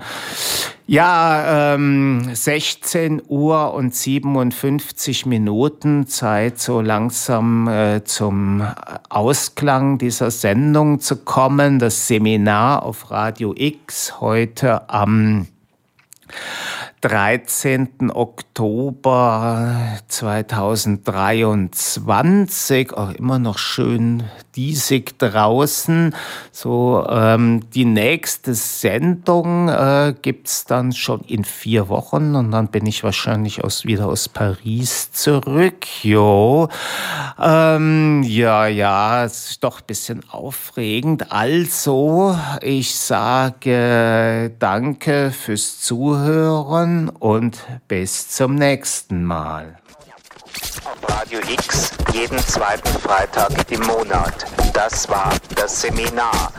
Ja, ähm, 16 Uhr und 57 Minuten Zeit, so langsam äh, zum Ausklang dieser Sendung zu kommen. Das Seminar auf Radio X heute am 13. Oktober 2023, auch immer noch schön diesig draußen. So, ähm, die nächste Sendung äh, gibt's dann schon in vier Wochen und dann bin ich wahrscheinlich aus, wieder aus Paris zurück. Jo. Ähm, ja, ja, es ist doch ein bisschen aufregend. Also, ich sage danke fürs Zuhören und bis zum nächsten Mal. Radio X jeden zweiten Freitag im Monat. Das war das Seminar.